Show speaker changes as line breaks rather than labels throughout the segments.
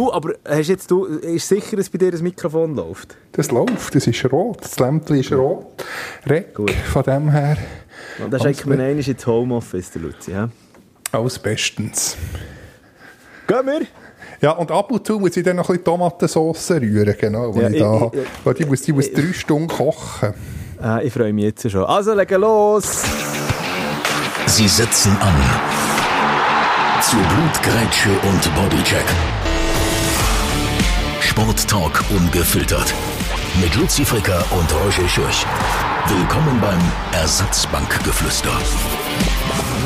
Du, aber hast jetzt, du, ist sicher, dass bei dir das Mikrofon läuft?
Das läuft, das ist rot. Das Lämpchen ist rot. Rec, Gut. von dem her.
Und dann schenken wir einen ins Homeoffice, der Luzi. Ja?
Alles bestens.
Gehen wir?
Ja, und ab und zu muss ich dann noch ein bisschen Tomatensauce rühren, genau, weil ja, ich, ich da, ich, weil die muss, die muss drei Stunden kochen.
Ah, ich freue mich jetzt schon. Also, legen los!
Sie setzen an. Zu Blutgrätsche und Bodycheck. Sporttalk ungefiltert. Mit Luzi Fricker und Roger Schürch. Willkommen beim Ersatzbankgeflüster.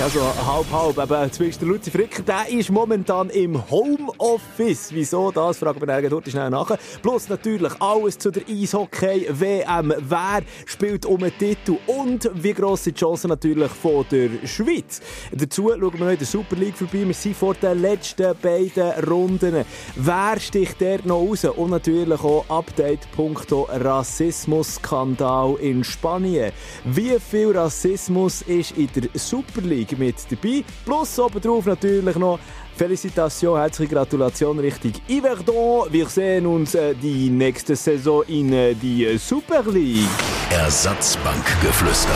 Also halb, halb. Aber zumindest der Luzi Fricker, der ist momentan im Homeoffice. Wieso das? Fragen wir dann dort schnell nach. Plus natürlich alles zu der Eishockey-WM. Wer spielt um den Titel? Und wie gross sind die Chancen natürlich von der Schweiz? Dazu schauen wir noch in der Super League vorbei. Wir sind vor den letzten beiden Runden. Wer sticht der noch raus? Und natürlich auch Update punkto Rassismus-Skandal in Spanien. Wie viel Rassismus ist in der Super League? Mit dabei. Plus obendrauf natürlich noch Felicitation, herzliche Gratulation richtig Yverdon. Wir sehen uns äh, die nächste Saison in äh, die Super League.
Ersatzbankgeflüster.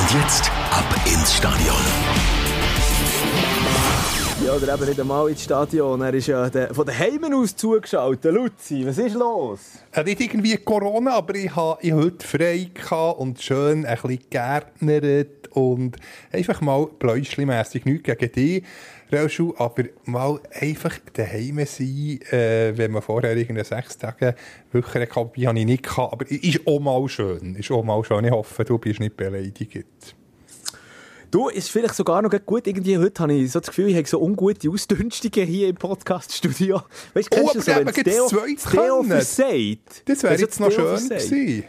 Und jetzt ab ins Stadion.
Ja, oder eben nicht einmal ins Stadion. Er ist ja de, von den Heimen aus zugeschaut. Luzi, was ist los?
Äh, nicht irgendwie Corona, aber ich hatte heute frei und schön ein bisschen gärtnert und einfach mal bläuschlimässig nichts gegen dich. Relschuh, aber mal einfach daheim sein, äh, wenn man vorher irgendeine sechs Tage Woche Kabine habe ich nicht gehabt, aber ist auch mal schön, ist auch mal schön. Ich hoffe, du bist nicht beleidigt.
Du, ist vielleicht sogar noch gut. Irgendwie heute habe ich so das Gefühl, ich habe so ungute Ausdünstungen hier im Podcast-Studio.
Weißt du, kennst oh, du so, wenn Theo versagt? Das wäre jetzt noch schön gewesen.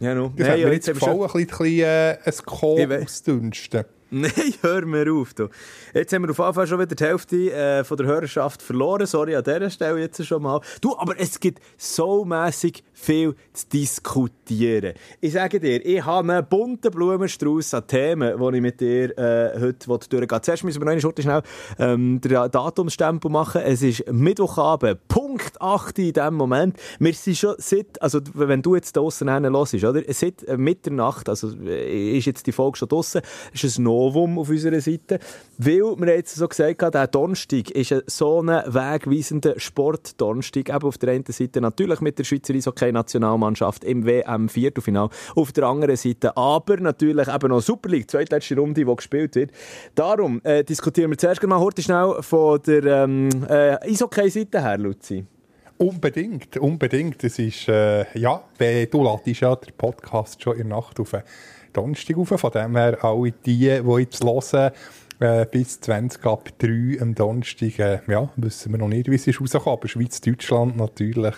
Ja, no. Das hey, hat mir jetzt gefallen, ein bisschen, äh, ein Kohl ausdünsten.
Nein, hör mir auf. Du. Jetzt haben wir auf Fall schon wieder die Hälfte äh, von der Hörerschaft verloren. Sorry an dieser Stelle jetzt schon mal. Du, aber es gibt so mässig viel zu diskutieren. Ich sage dir, ich habe einen bunten Blumenstrauß an Themen, die ich mit dir äh, heute durchgehe. Zuerst müssen wir noch eine Schurte schnell ähm, den Datumstempel machen. Es ist Mittwochabend, Punkt 8 in diesem Moment. Wir sind schon seit, also wenn du jetzt draussen hörst, oder? Seit äh, Mitternacht, also äh, ist jetzt die Folge schon draussen, ist ein Novum auf unserer Seite. Weil wir jetzt so gesagt haben, der Donnerstag ist so ein wegweisender Sport-Donnerstag. Eben auf der einen Seite natürlich mit der Schweizer Eishockey Nationalmannschaft im WM-Viertelfinal. Auf der anderen Seite aber natürlich eben noch Super League, zweitletzte Runde, die gespielt wird. Darum äh, diskutieren wir zuerst mal heute schnell von der ähm, äh, Eishockey-Seite her, Luzi.
Unbedingt, unbedingt. Das ist, äh, ja, du ladest ja den Podcast schon in der Nacht auf Donnerstag auf. Von dem her, alle die, die jetzt hören, äh, bis 20 ab 3 am Donnerstag, äh, ja, wissen wir noch nicht, wie es ist rausgekommen, aber Schweiz-Deutschland natürlich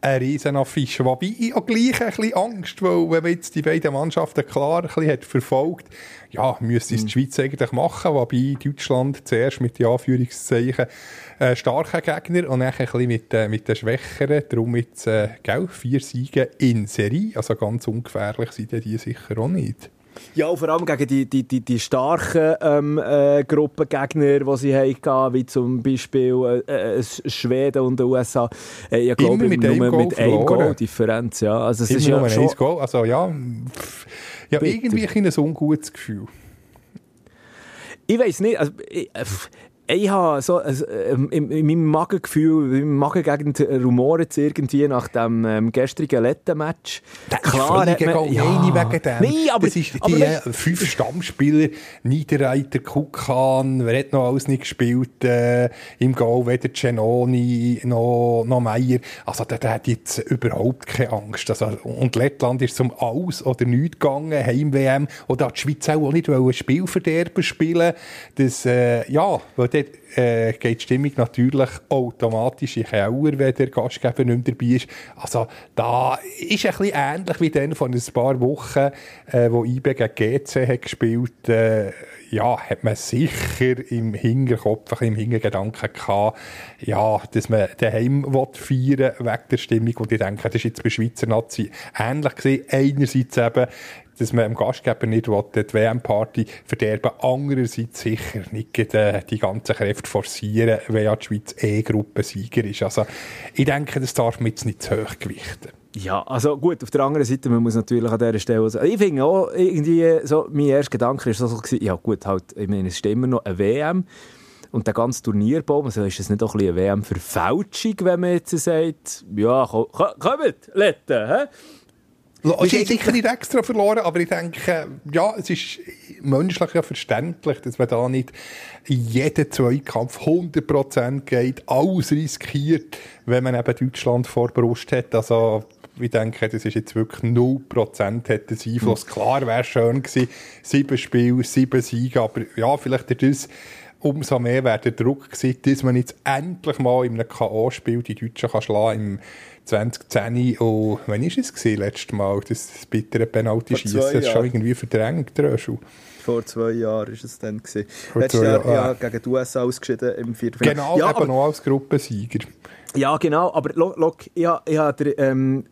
eine riesen Affische. Wobei ich auch gleich ein bisschen Angst, weil wenn man jetzt die beiden Mannschaften klar ein bisschen hat verfolgt, ja, müsste es die mhm. Schweiz eigentlich machen, wobei Deutschland zuerst mit den Anführungszeichen äh, starken Gegner und dann ein bisschen mit, äh, mit den Schwächeren. Darum jetzt, äh, gell, vier Siege in Serie. Also ganz ungefährlich sind die sicher auch nicht.
Ja, vor allem gegen die, die, die, die starken ähm, äh, Gruppengegner, die sie hatten, wie zum Beispiel äh, äh, Schweden und den USA. Äh, ich glaube, mit nur einem mit einem Goal-Differenz. Ja. Also, es
Immer
ist ja
schon... Goal. Also ja, ja irgendwie ein ungutes Gefühl.
Ich weiß nicht, also, ich, äh, ich habe so also, in, in, meinem Magengefühl, in meinem Magengegend rumoren es irgendwie nach dem ähm, gestrigen Letten-Match.
Klar hat man... Ja, wegen dem. Nein, aber... Das ist die aber, äh, fünf Stammspieler, Niederreiter, Kukan, wer hat noch alles nicht gespielt äh, im Goal, weder Cenoni noch, noch Meier. Also der, der hat jetzt überhaupt keine Angst. Also, und Lettland ist zum Aus- oder Nichts gegangen, Heim-WM. Oder hat die Schweiz auch nicht ein Spielverderber spielen Das, äh, ja, weil dort äh, geht die Stimmung natürlich automatisch in Keller, wenn der Gastgeber nicht mehr dabei ist. Also da ist ein bisschen ähnlich wie dann von ein paar Wochen, äh, wo IB gegen GC hat gespielt äh, ja, hat man sicher im Hinterkopf, im Hintergedanken gehabt, ja, dass man daheim feiern wegen der Stimmung. Und ich denke, das ist jetzt bei Schweizer Nazi ähnlich gewesen. Einerseits eben dass man dem Gastgeber nicht will, die WM-Party verderben Andererseits sicher nicht äh, die ganzen Kräfte forcieren, wenn ja die Schweiz eh Gruppensieger ist. Also, ich denke, das darf man jetzt nicht zu hoch gewichten.
Ja, also gut, auf der anderen Seite, man muss natürlich an dieser Stelle sagen, ich finde auch irgendwie, so, mein erster Gedanke ist so, ja gut, halt, ich meine, es ist immer noch eine WM und der ganze Turnierbaum, also ist es nicht auch ein bisschen eine WM-Verfälschung, wenn man jetzt sagt, ja, kommt, Letten, hä?
Ich sicher nicht extra verloren, aber ich denke, ja, es ist menschlich ja verständlich, dass man da nicht jeden Zweikampf 100% geht, alles riskiert, wenn man eben Deutschland vor Brust hat. Also, ich denke, das ist jetzt wirklich 0% hat das Einfluss. Mhm. Klar wäre schön gewesen, sieben Spiele, sieben Siege, aber ja, vielleicht das umso mehr wäre der Druck gewesen, dass man jetzt endlich mal in einem K.O.-Spiel die Deutschen kann schlagen im 2010 und wann war es gewesen, letztes Mal, das, das bittere Penalty-Schießen, das ist schon irgendwie verdrängt, Röschel.
Vor zwei Jahren war es dann. Gewesen. Letztes Jahr ja, gegen die USA ausgeschieden im Viertelfinale.
Genau,
ja,
eben aber, noch als Gruppensieger.
Ja, genau, aber look, ich, ich habe ähm,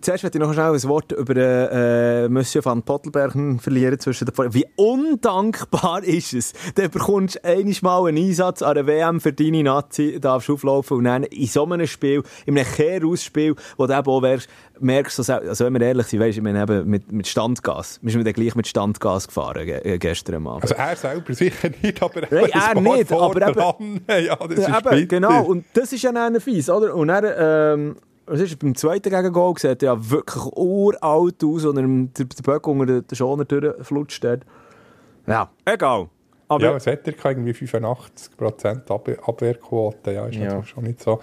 Zuerst möchte ich noch schnell ein Wort über äh, Monsieur van Pottelberg verlieren zwischen den Wie undankbar ist es? Du bekommst einmal mal einen Einsatz an der WM für deine Nazi, darfst auflaufen und dann in so einem Spiel, in einem Kehrausspiel, wo du eben auch wärst, merkst du, also wenn wir ehrlich sind, weißt, ich meine eben mit, mit Standgas. Wir sind dann gleich mit Standgas gefahren äh, gestern Abend.
Also er selber sicher nicht, aber
Nein, er nicht, aber eben,
ja, das ist
eben, genau, und das ist ja dann fies, oder? Und dann, ähm, was ist beim zweiten Gegengol sieht ja wirklich uralt aus, und der, der Böck unter den Schoner durchflutscht. Ja, egal.
Aber ja, es hat er irgendwie 85% Abwehrquote. Ja, ist ja. schon nicht so.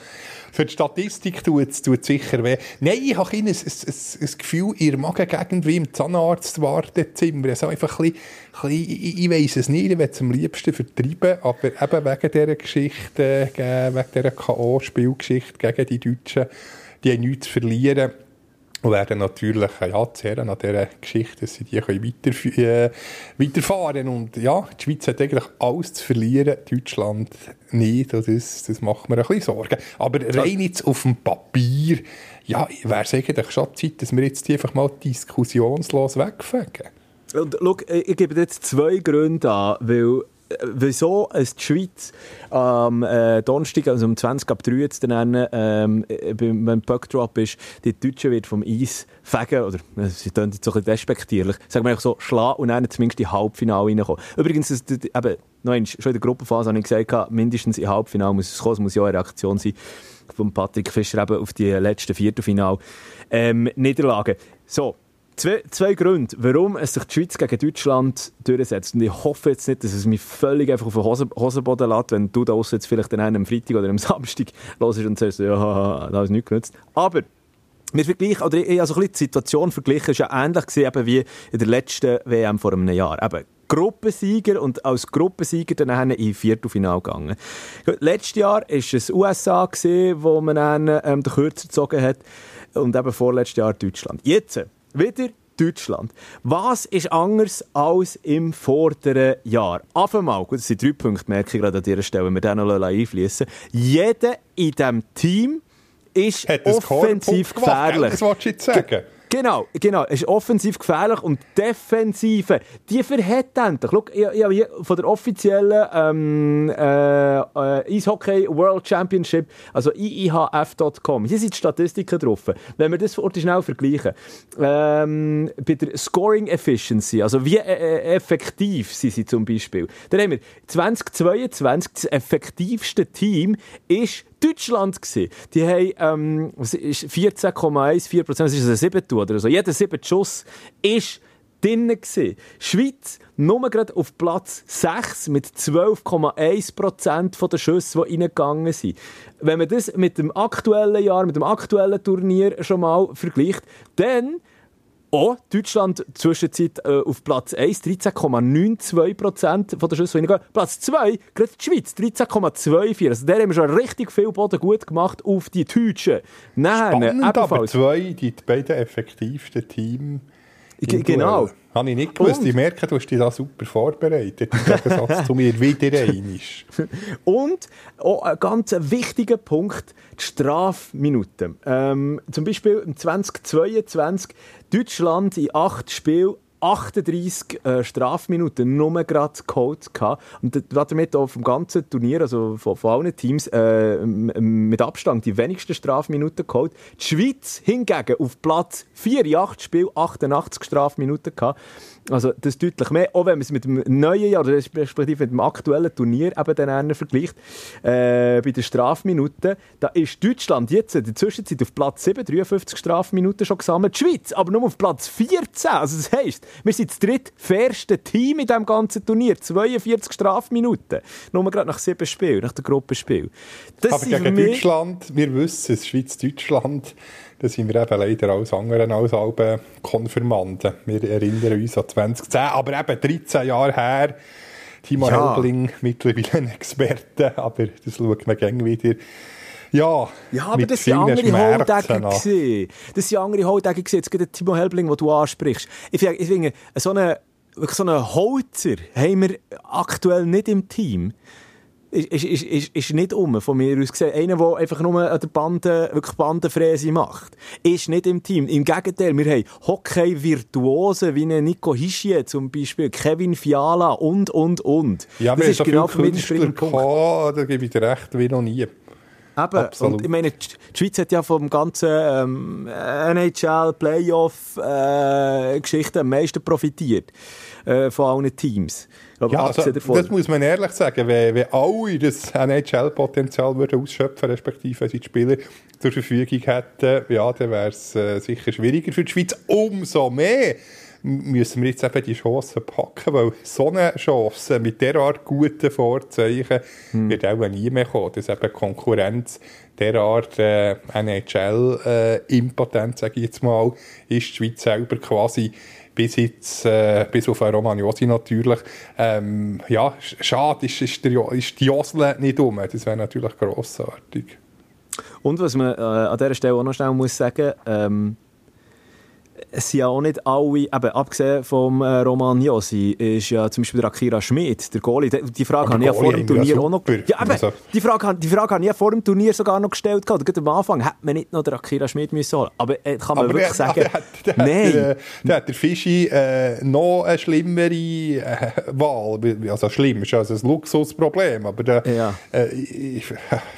Für die Statistik tut es sicher weh. Nein, ich habe ein, ein, ein, ein Gefühl, ihr Magengegend wie im Zahnarztwartezimmer. Also einfach ein bisschen, ein bisschen, ich, ich weiss es nicht, ich will es am liebsten vertreiben, aber eben wegen dieser Geschichte, wegen dieser K.O.-Spielgeschichte gegen die Deutschen, die haben nichts zu verlieren und werden natürlich ja, zehren an dieser Geschichte, dass sie die können weiter, äh, weiterfahren Und ja, die Schweiz hat eigentlich alles zu verlieren, Deutschland nicht. Und das, das macht mir ein bisschen Sorgen. Aber rein jetzt auf dem Papier, ja, wäre es eigentlich schon Zeit, dass wir jetzt die einfach mal diskussionslos wegfegen.
Und schau, ich gebe jetzt zwei Gründe an, weil wieso es die Schweiz am äh, Donnerstag, also um 20 ab 3 zu nennen, ähm, äh, wenn Puckdrop ist, die Deutschen wird vom Eis fegen, oder äh, sie tun jetzt so ein bisschen despektierlich, sagen wir so, schlagen und dann zumindest in Halbfinale reinkommen. Übrigens, das, das, eben, noch einmal, schon in der Gruppenphase habe ich gesagt, mindestens im Halbfinale muss es kommen, es muss ja eine Reaktion sein von Patrick Fischer eben auf die letzten Viertelfinal ähm, Niederlagen. So, Zwei, zwei Gründe, warum es sich die Schweiz gegen Deutschland durchsetzt. Und ich hoffe jetzt nicht, dass es mich völlig einfach auf den Hosen, Hosenboden lässt, wenn du da jetzt vielleicht dann am Freitag oder am Samstag los und sagst, ja, da ist nichts genutzt. Aber wir vergleichen, oder ich habe so ein die Situation verglichen, ist ja ähnlich gewesen, wie in der letzten WM vor einem Jahr. Eben, Gruppensieger und als Gruppensieger dann in Viertelfinale gegangen. Letztes Jahr war es USA, gewesen, wo man dann ähm, den Kürzer gezogen hat und eben vorletztes Jahr Deutschland. Jetzt wieder Deutschland. Was ist anders als im vorderen Jahr? Auf einmal, gut, das sind drei Punkte, merke ich gerade an dieser Stelle, wenn wir den noch einfließen. Jeder in diesem Team ist offensiv gefährlich.
Das wolltest du jetzt sagen?
Genau, genau. Es ist offensiv gefährlich und Defensive, die verhält endlich. Schau, ich, ich habe hier von der offiziellen ähm, äh, äh, Eishockey World Championship, also IIHF.com, hier sind die Statistiken drauf. Wenn wir das vor schnell vergleichen, ähm, bei der Scoring Efficiency, also wie äh, äh effektiv sind sie zum Beispiel, dann haben wir 2022 das effektivste Team ist Deutschland gewesen. Die haben, ähm, 14,14 Prozent, das ist ein Siebtel oder so. Jeder siebte Schuss ist drinnen gewesen. Schweiz nur gerade auf Platz 6 mit 12,1 Prozent der Schüsse, die reingegangen sind. Wenn man das mit dem aktuellen Jahr, mit dem aktuellen Turnier schon mal vergleicht, dann auch Deutschland zwischenzeit äh, auf Platz 1, 13,92% von der Schüsse reingehen. Platz 2, gerade die Schweiz, 13,24%. Also da haben wir schon richtig viel Boden gut gemacht auf die Deutschen.
Nein, Spannend, aber zwei, die beiden effektivsten Teams
Genau.
Habe ich nicht gewusst. Und, ich merke, du hast dich da super vorbereitet. Im Gegensatz zu mir wieder einisch.
Und auch ein ganz wichtiger Punkt, die Strafminuten. Ähm, zum Beispiel im 2022 Deutschland in acht Spielen 38 äh, Strafminuten nur gerade geholt gehabt. Und damit auch vom ganzen Turnier, also von, von allen Teams, äh, mit Abstand die wenigsten Strafminuten geholt. Die Schweiz hingegen auf Platz 4 in 8 Spielen 88 Strafminuten gehabt. Also das ist deutlich mehr, auch wenn man es mit dem neuen Jahr, respektive mit dem aktuellen Turnier eben dann vergleicht, äh, bei den Strafminuten, da ist Deutschland jetzt in der Zwischenzeit auf Platz 7, 53 Strafminuten schon gesammelt, die Schweiz aber nur auf Platz 14, also das heisst, wir sind das drittfairste Team in diesem ganzen Turnier, 42 Strafminuten, nur gerade nach sieben Spielen, nach dem Gruppenspiel.
Das aber gegen Deutschland, wir wissen es, Schweiz-Deutschland, da sind wir eben leider als anderen als Alben Konfirmanden. Wir erinnern uns an 2010, aber eben 13 Jahre her. Timo ja. Helbling, mittlerweile ein Experte, aber das schaut man gerne wieder. Ja,
ja aber das sind andere gewesen. Das sind andere gewesen. Jetzt geht Timo Helbling, den du ansprichst. Ich finde, ich finde so einen, so einen Holzer haben wir aktuell nicht im Team ist, ist, ist, ist nicht um, von mir aus gesehen. Einer, der einfach nur an der Bande, wirklich Bandenfräse macht, ist nicht im Team. Im Gegenteil, wir haben Hockey-Virtuosen wie Nico Hischie zum Beispiel, Kevin Fiala und, und, und.
Ja, das ist so genau für mich der Punkt. Da gebe ich dir recht, wie noch nie.
Eben. Absolut. Und ich meine, die Schweiz hat ja vom ganzen ähm, NHL, Playoff-Geschichten äh, am meisten profitiert äh, von allen Teams.
Aber ja, also, das muss man ehrlich sagen, wenn, wenn alle das NHL-Potenzial ausschöpfen, respektive die Spieler zur Verfügung hätten, ja, dann wäre es äh, sicher schwieriger für die Schweiz. Umso mehr müssen wir jetzt eben die Chance packen, weil so eine Chance mit derart guten Vorzeichen hm. wird auch nie mehr kommen, dass eben Konkurrenz derart äh, NHL-impotent, äh, sage ich jetzt mal, ist die Schweiz selber quasi bis jetzt, äh, bis auf Romagnosi natürlich. Ähm, ja, schade ist, ist, der, ist die Josle nicht um. Das wäre natürlich grossartig.
Und was man äh, an dieser Stelle auch noch schnell muss sagen, ähm, es sind ja auch nicht alle, eben, abgesehen vom äh, Roman Josi, ist ja zum Beispiel der Akira Schmid, der Goalie. Die, die Frage habe ich ja vor dem Turnier auch noch... Ja, eben, also. die, Frage, die Frage habe ich ja vor dem Turnier sogar noch gestellt. Oder gerade am Anfang hätte man nicht noch den Akira Schmid müssen holen Aber äh, kann man Aber wirklich der, sagen... Der, der, nein.
Der, der hat der Fischi äh, noch eine schlimmere äh, Wahl. Also schlimm ist also ein Luxusproblem. Aber der, ja. äh,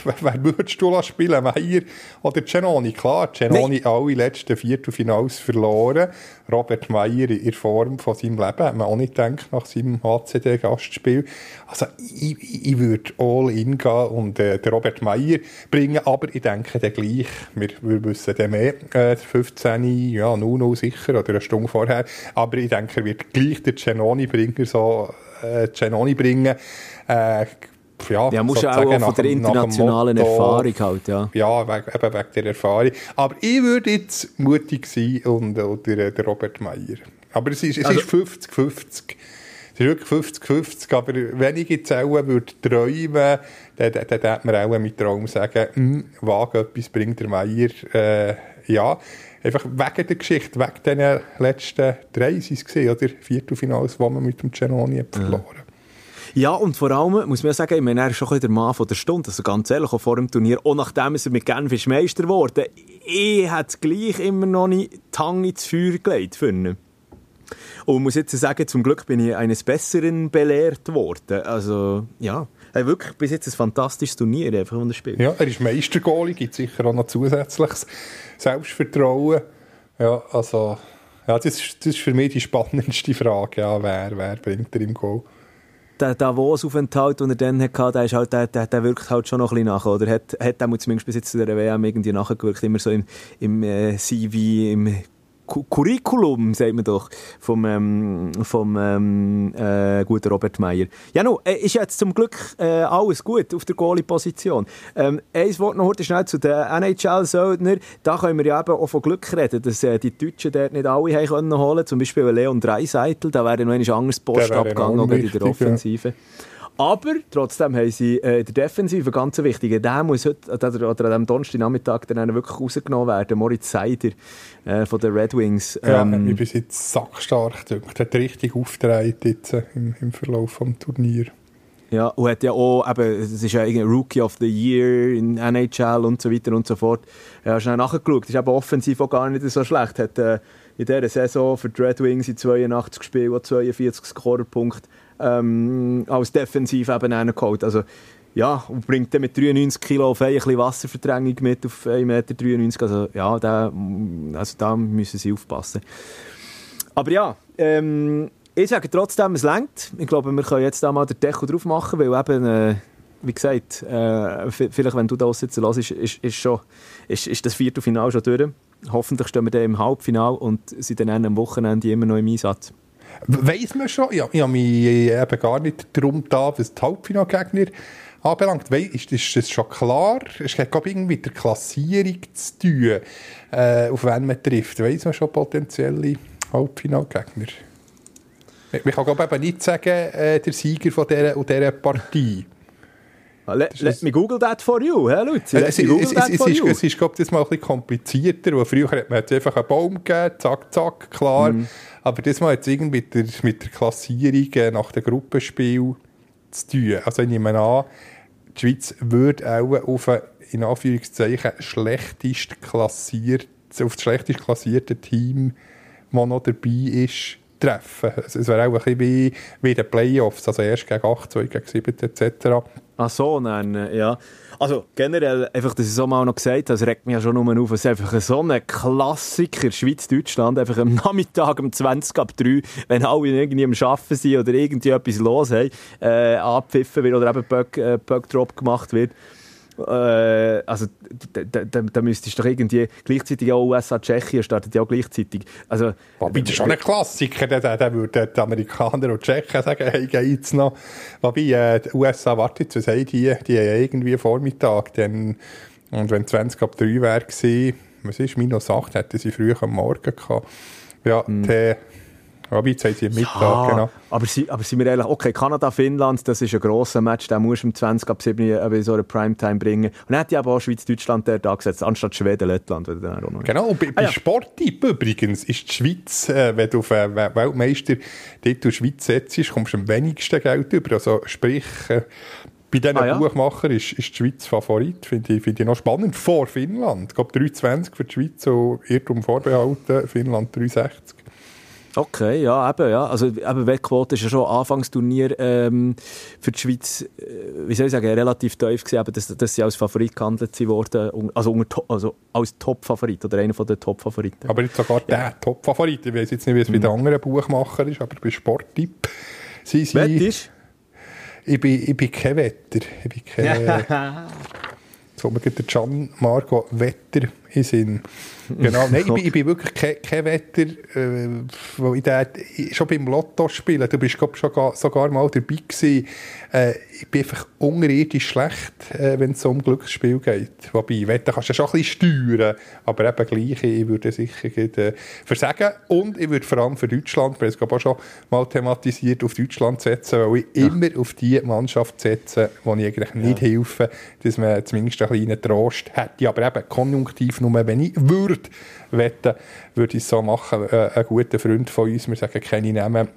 wer würdest du spielen? Meier oder Cenoni? Klar, Cenoni alle letzten Viertelfinals verloren verloren. Robert Meyer in der Form von seinem Leben, hat man auch nicht gedacht, nach seinem HCD-Gastspiel. Also, ich, ich würde all in gehen und äh, den Robert Meyer bringen, aber ich denke dann gleich, wir, wir wissen dann mehr, äh, 15, ja, 0 sicher, oder eine Stunde vorher, aber ich denke, er wird gleich den Cenoni-Bringer so, äh, Cenoni bringen, äh,
ja, ja musst auch, auch von der internationalen Erfahrung halt, ja.
Ja, wegen, eben wegen der Erfahrung. Aber ich würde jetzt mutig sein und oder der Robert Meyer. Aber es ist, es also, ist 50-50. Es ist wirklich 50-50, aber wenn ich jetzt auch würde träumen dann, dann, dann würde man auch mit Traum sagen, hm, wage etwas bringt der Meier, äh, ja, einfach wegen der Geschichte, wegen den letzten drei, sind es oder Viertelfinals, die man mit dem Genoni verloren ja.
Ja, und vor allem muss man ja sagen, ich meine, er ist schon der Mann von der Stunde, also ganz ehrlich, auch vor dem Turnier, auch nachdem er mit Genf ist Meister geworden, ich hätte gleich immer noch nicht die Hand ins Feuer gelegt ihn. Und muss jetzt sagen, zum Glück bin ich eines Besseren belehrt worden. Also, ja, er wirklich bis jetzt ein fantastisches Turnier, einfach, das spielt.
Ja, er ist Meistergoalie, gibt sicher auch noch zusätzliches Selbstvertrauen. Ja, also, ja, das, ist, das ist für mich die spannendste Frage, ja, wer, wer bringt er im Goal?
Der Davos-Aufenthalt, den er dann hatte, der, ist halt, der, der, der wirkt halt schon noch ein bisschen nach, oder? Hat, hat zumindest bis jetzt zu der WM irgendwie nachgewirkt, immer so im, im äh, CV, im Curriculum, sagt man doch, vom, ähm, vom ähm, äh, guten Robert Meyer. Ja, no, äh, ist jetzt zum Glück äh, alles gut auf der Goalie-Position. Ähm, ein Wort noch heute schnell zu den NHL-Söldner. Da können wir ja eben auch von Glück reden, dass äh, die Deutschen dort nicht alle haben können holen Zum Beispiel Leon Dreiseitel, da wäre noch ein anderes Post abgegangen in der Offensive. Ja. Aber trotzdem haben sie äh, in der Defensive ganz wichtig. Der muss heute, oder, oder an diesem Donnerstagnachmittag dann wirklich rausgenommen werden. Moritz Seider äh, von den Red Wings.
Ähm, ja, ich bin jetzt sackstark. Der hat richtig aufgetragen jetzt äh, im, im Verlauf des Turniers.
Ja, und hat ja auch, eben, es ist ja Rookie of the Year in NHL und so weiter und so fort. Ja, schnell nachgeschaut. Ist eben offensiv auch gar nicht so schlecht. Hat äh, in dieser Saison für die Red Wings in 82 Spielen 42 Scorerpunkte ähm, als defensiv eben geholt. Also, ja, und bringt dann mit 93 Kilo auf ein bisschen Wasserverdrängung mit auf 1,93 Meter. Also, ja, da, also da müssen sie aufpassen. Aber ja, ähm, ich sage trotzdem, es längt. Ich glaube, wir können jetzt da mal den Deckel drauf machen, weil eben, äh, wie gesagt, äh, vielleicht, wenn du das jetzt hörst, ist, ist, ist, schon, ist, ist das Viertelfinale schon durch. Hoffentlich stehen wir dann im Halbfinale und sind dann am Wochenende immer noch im Einsatz.
Weiss man schon? Ja, ich habe mich eben gar nicht darum da, was die Halbfinalgegner anbelangt. Weiss, ist, ist das schon klar? Es hat glaube irgendwie mit der Klassierung zu tun, äh, auf wen man trifft. Weiss man schon potenzielle Halbfinalgegner? Ich kann glaube eben nicht sagen, äh, der Sieger von dieser, dieser Partie.
Let, let me Google that for you, hä, Luzi?
Es, es, es, es, ist, es ist, glaube ich, mal ein bisschen komplizierter, weil früher hat man einfach einen Baum gegeben, zack, zack, klar. Mm. Aber das mal jetzt irgendwie mit der, mit der Klassierung äh, nach dem Gruppenspiel zu tun. Also ich nehme an, die Schweiz würde auch auf ein, in Anführungszeichen, schlechtest klassiert, auf das schlechtest klassierte Team, das noch dabei ist, treffen. Also es wäre auch ein bisschen wie, wie den Playoffs, also erst gegen 8, 2 gegen 7 etc.
Ach so, nein, ja. Also generell, einfach, dass ich es auch mal noch gesagt habe, das regt mich ja schon nur auf, es ist einfach so ein Klassiker Schweiz-Deutschland, einfach am Nachmittag um 20 ab 3, wenn alle irgendwie am Arbeiten sind oder irgendwie etwas los haben, äh, abpfiffen wird oder eben Bug, äh, Bug Drop gemacht wird. Äh, also da, da, da müsstest du doch irgendwie gleichzeitig auch USA, Tschechien startet ja auch gleichzeitig. Also,
Wobei, das ist schon ein Klassiker, da, da würden die Amerikaner und Tschechen sagen, hey, geht's noch. Wobei, äh, die USA, warte jetzt, was haben die? Die haben irgendwie Vormittag, dann, und wenn 20 ab 3 wäre gewesen, was ist, minus 8, hätten sie früh am Morgen gehabt. Ja, mm. die, aber jetzt haben sie Mittag, ja, genau.
Aber, sie, aber sind wir ehrlich, okay, Kanada, Finnland, das ist ein grosser Match, den musst du um 20 ab 7 in so eine Primetime bringen. Und dann hätte ich aber auch Schweiz, Deutschland der da gesetzt, anstatt Schweden, Lettland.
Genau, und bei, ah, ja. Sporttyp übrigens ist die Schweiz, äh, wenn du auf einen Weltmeister-Titel Schweiz setzt, kommst du am wenigsten Geld über. Also sprich, äh, bei diesen ah, ja? Buchmachern ist, ist die Schweiz Favorit, finde ich, find ich noch spannend, vor Finnland. Ich glaube 3,20 für die Schweiz, so Irrtum vorbehalten, Finnland 3,60.
Okay, ja, eben, ja. Also, eben, Wettquote ist ja schon Anfangsturnier ähm, für die Schweiz, äh, wie soll ich sagen, relativ tief gewesen, dass, dass sie als Favorit gehandelt wurden, also, unter, also als Top-Favorit oder einer der Top-Favoriten.
Aber nicht sogar ja. der Top-Favorit. Ich weiß jetzt nicht, wie es mhm. bei den anderen Buchmachern ist, aber bei Sporttipp
sie sind... Wettisch?
Ich bin, ich bin kein Wetter. Ich bin kein... so, geht der Gian Marco Wetter in Sinn. Genau, nein, ich, bin, ich bin wirklich kein, kein Wetter, äh, ich da, schon beim Lotto spielen, du bist glaub, schon gar, sogar mal dabei gewesen, äh, ich bin einfach unterirdisch schlecht, äh, wenn es um Glücksspiel geht. Wobei, Wetter kannst du schon ein bisschen steuern, aber eben gleich, ich würde sicher äh, versagen und ich würde vor allem für Deutschland, wir haben es auch schon mal thematisiert, auf Deutschland setzen, weil ich ja. immer auf die Mannschaft setze, wo ich eigentlich nicht ja. helfe, dass man zumindest einen kleinen Trost hätte, aber eben konjunktiv nur wenn ich würde wetten, würde ich es so machen. Äh, ein guter Freund von uns, wir sagen keine Namen,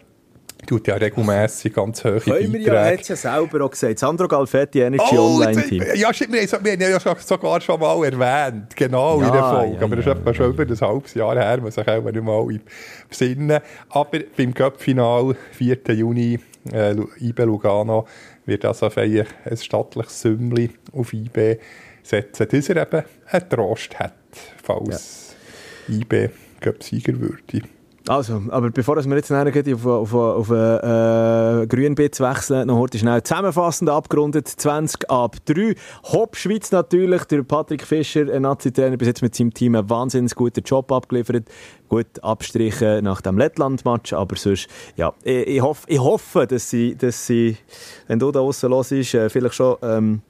tut ja regelmässig ganz hohe Können
Beiträge. Ja, hat ja selber auch gesagt. Sandro Galfetti, Energy oh, Online Team.
Ja, stimmt, wir, haben, ja sogar schon mal erwähnt, genau ja, in der Folge. Ja, aber das ist etwa schon über ein halbes Jahr her, muss ich auch nicht mal besinnen. Aber beim Cup-Final, 4. Juni, äh, IB Lugano, wird also ein, ein stattliches Sümmli auf IB setzen, dass er eben einen Trost hat, falls ja. IB Cup-Sieger würde.
Also, aber bevor wir jetzt auf, auf, auf einen äh, Grünbitz wechseln, noch heute schnell zusammenfassend abgerundet. 20 ab 3. Hopp Schweiz natürlich. Der Patrick Fischer, ein Nazi-Trainer, bis jetzt mit seinem Team einen wahnsinnig guten Job abgeliefert. Gut abstrichen nach dem Lettland-Match, aber sonst, ja, ich, ich, hoffe, ich hoffe, dass sie, dass sie, wenn du da draussen los ist, äh, vielleicht schon ähm,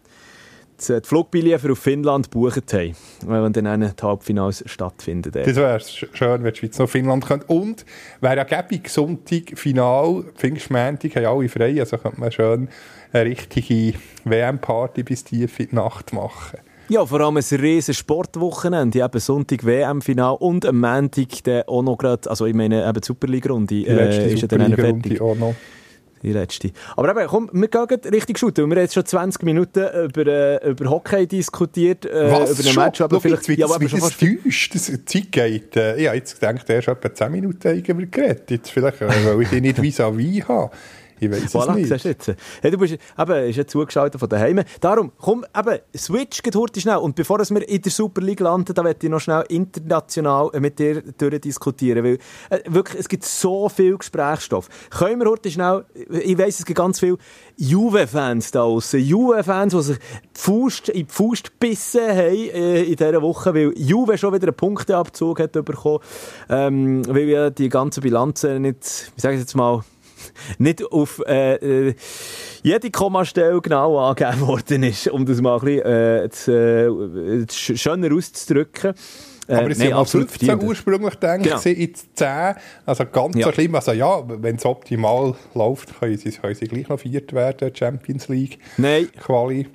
die Flugbillien für auf Finnland gebucht haben, wenn dann die Halbfinals stattfinden.
Das wäre schön, wenn die Schweiz noch Finnland könnte. Und wäre ja gäbig, Sonntag, Final, Pfingstmäntig, haben alle frei, also könnte man schön eine richtige WM-Party bis tief in die Nacht machen.
Ja, vor allem ein riesiges Sportwochenende, eben Sonntag WM-Final und am Montag dann auch noch gerade, also ich meine eben die Superliga-Runde
äh, ist ja dann fertig. Auch noch.
Die letzte. Aber eben, komm, wir gehen richtig shooten. Wir haben jetzt schon 20 Minuten über, äh, über Hockey diskutiert, äh,
Was,
über den
schon?
Match. Aber
Schau,
vielleicht,
jetzt,
ja, aber schon fast
täuscht, das Zeit geht. Äh, ich habe jetzt gedacht, er ist etwa 10 Minuten eigentlich geredet. Jetzt vielleicht, äh, weil ich dich nicht vis-à-vis habe. Ich weiß
Voilà,
es nicht.
siehst du jetzt. Hey, du bist eben, ist ja zugeschaltet von daheim. Darum, komm, eben, switch geht heute schnell. Und bevor wir in der Super League landen, da werde ich noch schnell international mit dir diskutieren, weil äh, wirklich, es gibt so viel Gesprächsstoff. Können wir heute schnell, ich weiss, es gibt ganz viele Juve-Fans da draussen, Juve-Fans, die sich die Faust, in die Faust gebissen haben äh, in dieser Woche, weil Juve schon wieder einen Punkteabzug hat bekommen, ähm, weil ja die ganze Bilanz nicht, wie sage ich jetzt mal, nicht auf äh, äh, jede Kommastelle genau angegeben worden ist, um das mal ein bisschen äh, zu, äh, zu schöner auszudrücken. Äh,
Aber es
nein,
sind
absolut
15
verdient.
ursprünglich gedacht,
Genau.
genau. jetzt 10. Also ganz
Ja.
so schlimm. Also ja, wenn es optimal läuft, können sie, können sie gleich noch viert werden, Champions League,
Nein,
Quali.
eben